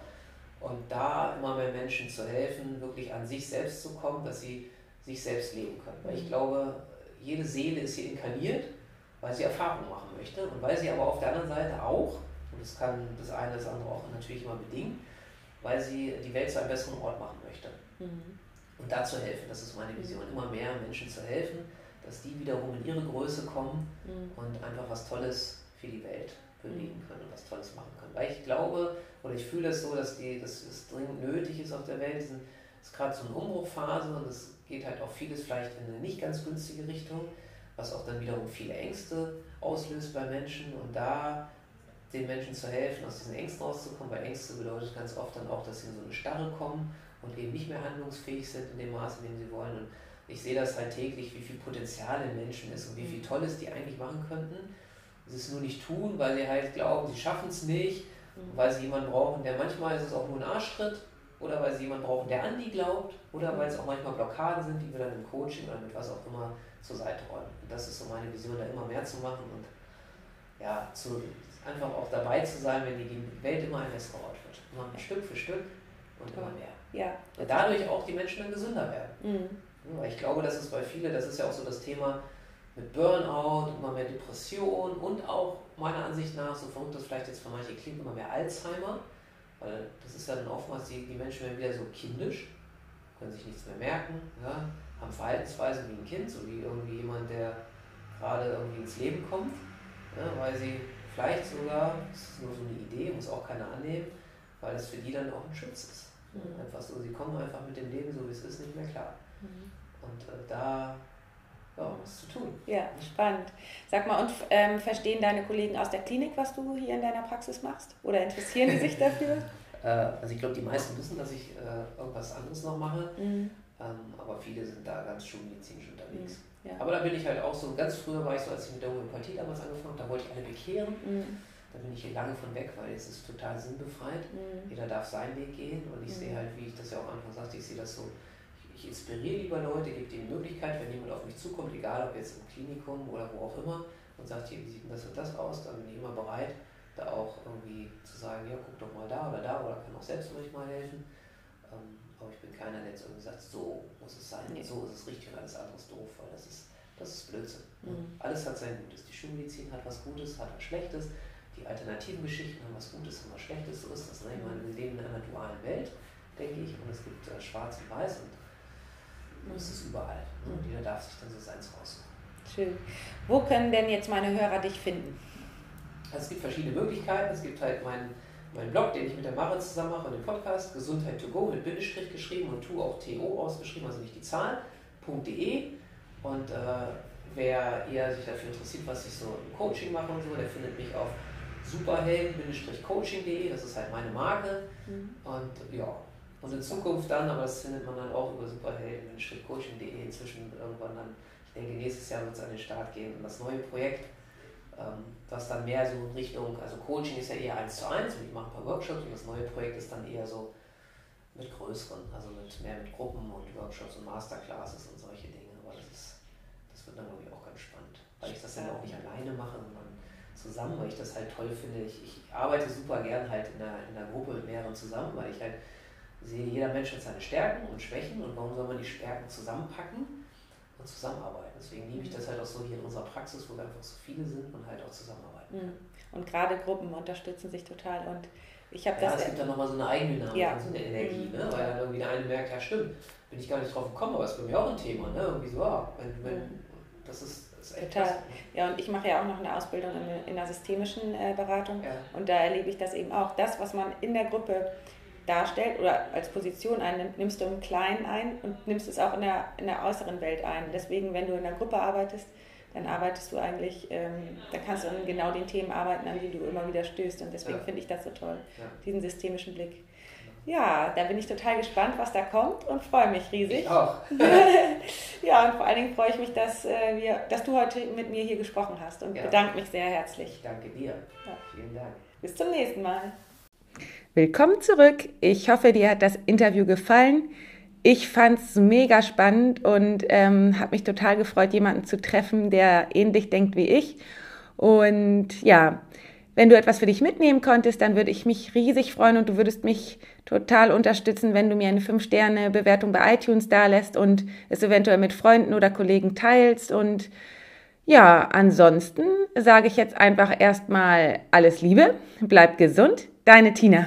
Und da immer mehr Menschen zu helfen, wirklich an sich selbst zu kommen, dass sie sich selbst leben können. Weil ich glaube, jede Seele ist hier inkarniert, weil sie Erfahrungen machen möchte und weil sie aber auf der anderen Seite auch, und das kann das eine das andere auch natürlich immer bedingen, weil sie die Welt zu einem besseren Ort machen möchte. Mhm. Und da zu helfen, das ist meine Vision, immer mehr Menschen zu helfen, dass die wiederum in ihre Größe kommen mhm. und einfach was Tolles für die Welt bewegen mhm. können und was Tolles machen können. Weil ich glaube, oder ich fühle es so, dass, die, dass es dringend nötig ist auf der Welt. Es ist gerade so eine Umbruchphase und es geht halt auch vieles vielleicht in eine nicht ganz günstige Richtung, was auch dann wiederum viele Ängste auslöst bei Menschen. Und da den Menschen zu helfen, aus diesen Ängsten rauszukommen, weil Ängste bedeutet ganz oft dann auch, dass sie in so eine Starre kommen und eben nicht mehr handlungsfähig sind in dem Maße, in dem sie wollen. Und ich sehe das halt täglich, wie viel Potenzial in Menschen ist und wie viel mhm. Tolles die eigentlich machen könnten. Sie es nur nicht tun, weil sie halt glauben, sie schaffen es nicht, mhm. weil sie jemanden brauchen, der manchmal ist es auch nur ein Arschtritt oder weil sie jemanden brauchen, der an die glaubt oder weil es auch manchmal Blockaden sind, die wir dann im Coaching oder mit was auch immer zur Seite räumen. Und das ist so meine Vision, da immer mehr zu machen und ja, zu, einfach auch dabei zu sein, wenn die Welt immer ein besserer Ort wird. Immer Stück für Stück und immer mehr. Ja. Und dadurch auch die Menschen dann gesünder werden. Mhm. Weil ich glaube, das ist bei vielen, das ist ja auch so das Thema mit Burnout, immer mehr Depression und auch meiner Ansicht nach, so verrückt das vielleicht jetzt für manche klingt, immer mehr Alzheimer. Weil das ist ja dann oftmals, die, die Menschen werden wieder so kindisch, können sich nichts mehr merken, ja, haben Verhaltensweisen wie ein Kind, so wie irgendwie jemand, der gerade irgendwie ins Leben kommt, ja, weil sie vielleicht sogar, das ist nur so eine Idee, muss auch keiner annehmen, weil das für die dann auch ein Schutz ist. Mhm. Einfach so, sie kommen einfach mit dem Leben, so wie es ist, nicht mehr klar. Mhm. Und äh, da ja, was zu tun. Ja, spannend. Sag mal, und ähm, verstehen deine Kollegen aus der Klinik, was du hier in deiner Praxis machst? Oder interessieren die sich dafür? Äh, also ich glaube, die meisten wissen, dass ich äh, irgendwas anderes noch mache, mhm. ähm, aber viele sind da ganz schulmedizinisch unterwegs. Mhm. Ja. Aber da bin ich halt auch so, ganz früher war ich so, als ich mit der Homöopathie damals angefangen habe, da wollte ich alle bekehren. Mhm. Da bin ich hier lange von weg, weil es ist total sinnbefreit. Mhm. Jeder darf seinen Weg gehen und ich sehe mhm. halt, wie ich das ja auch am Anfang sagte, ich sehe das so, ich inspiriere lieber Leute, gebe die Möglichkeit, wenn jemand auf mich zukommt, egal ob jetzt im Klinikum oder wo auch immer, und sagt, hier, wie sieht denn das und das aus, dann bin ich immer bereit, da auch irgendwie zu sagen, ja, guck doch mal da oder da oder kann auch selbst manchmal helfen. Ähm, aber ich bin keiner, der jetzt irgendwie sagt, so muss es sein, nee. so ist es richtig und alles andere ist doof, weil das ist, das ist Blödsinn. Mhm. Alles hat sein Gutes. Die Schulmedizin hat was Gutes, hat was Schlechtes. Die alternativen Geschichten haben was Gutes, haben was Schlechtes. So ist das. Ne? Ich meine, wir leben in einer dualen Welt, denke ich, und es gibt äh, schwarz und weiß und das ist überall. Ne? Und jeder darf sich dann so seins raussuchen. Schön. Wo können denn jetzt meine Hörer dich finden? Also es gibt verschiedene Möglichkeiten. Es gibt halt meinen mein Blog, den ich mit der Mara zusammen mache, und den Podcast, Gesundheit to go mit Bindestrich geschrieben und to auch TO ausgeschrieben, also nicht die Zahl.de. Und äh, wer eher sich dafür interessiert, was ich so im Coaching mache und so, der findet mich auf superhelden-coaching.de, das ist halt meine Marke. Mhm. Und ja, und in Zukunft dann, aber das findet man dann auch über superhelden-coaching.de inzwischen irgendwann dann, ich denke, nächstes Jahr wird es an den Start gehen. Und das neue Projekt, ähm, was dann mehr so in Richtung, also Coaching ist ja eher eins zu eins und ich mache ein paar Workshops und das neue Projekt ist dann eher so mit größeren, also mit mehr mit Gruppen und Workshops und Masterclasses und solche Dinge. Aber das ist, das wird dann glaube ich auch ganz spannend, weil ich das dann auch nicht alleine mache, sondern zusammen, weil ich das halt toll finde. Ich, ich arbeite super gern halt in einer, in einer Gruppe mit mehreren zusammen, weil ich halt sehe, jeder Mensch hat seine Stärken und Schwächen und warum soll man die Stärken zusammenpacken und zusammenarbeiten. Deswegen liebe ich das halt auch so hier in unserer Praxis, wo wir einfach so viele sind und halt auch zusammenarbeiten. Mhm. Und gerade Gruppen unterstützen sich total und ich habe ja, das. es gibt dann nochmal so eine Eigendynamik, ja. so eine Energie, mhm. ne? weil dann irgendwie der eine merkt, ja stimmt, bin ich gar nicht drauf gekommen, aber es ist bei mir auch ein Thema, ne? Irgendwie so, ja, wenn, wenn, mhm. das ist Total. Krass. Ja, und ich mache ja auch noch eine Ausbildung in, in der systemischen äh, Beratung ja. und da erlebe ich das eben auch. Das, was man in der Gruppe darstellt oder als Position einnimmt, nimmst du im Kleinen ein und nimmst es auch in der, in der äußeren Welt ein. Deswegen, wenn du in der Gruppe arbeitest, dann arbeitest du eigentlich, ähm, dann kannst du an genau den Themen arbeiten, an die du immer wieder stößt. Und deswegen ja. finde ich das so toll, ja. diesen systemischen Blick. Ja, da bin ich total gespannt, was da kommt und freue mich riesig. Ich auch. ja, und vor allen Dingen freue ich mich, dass, äh, wir, dass du heute mit mir hier gesprochen hast und ja. bedanke mich sehr herzlich. Ich danke dir. Vielen Dank. Bis zum nächsten Mal. Willkommen zurück. Ich hoffe, dir hat das Interview gefallen. Ich fand es mega spannend und ähm, habe mich total gefreut, jemanden zu treffen, der ähnlich denkt wie ich. Und ja, wenn du etwas für dich mitnehmen konntest, dann würde ich mich riesig freuen und du würdest mich total unterstützen, wenn du mir eine 5-Sterne-Bewertung bei iTunes dalässt und es eventuell mit Freunden oder Kollegen teilst. Und ja, ansonsten sage ich jetzt einfach erstmal alles Liebe, bleib gesund, deine Tina.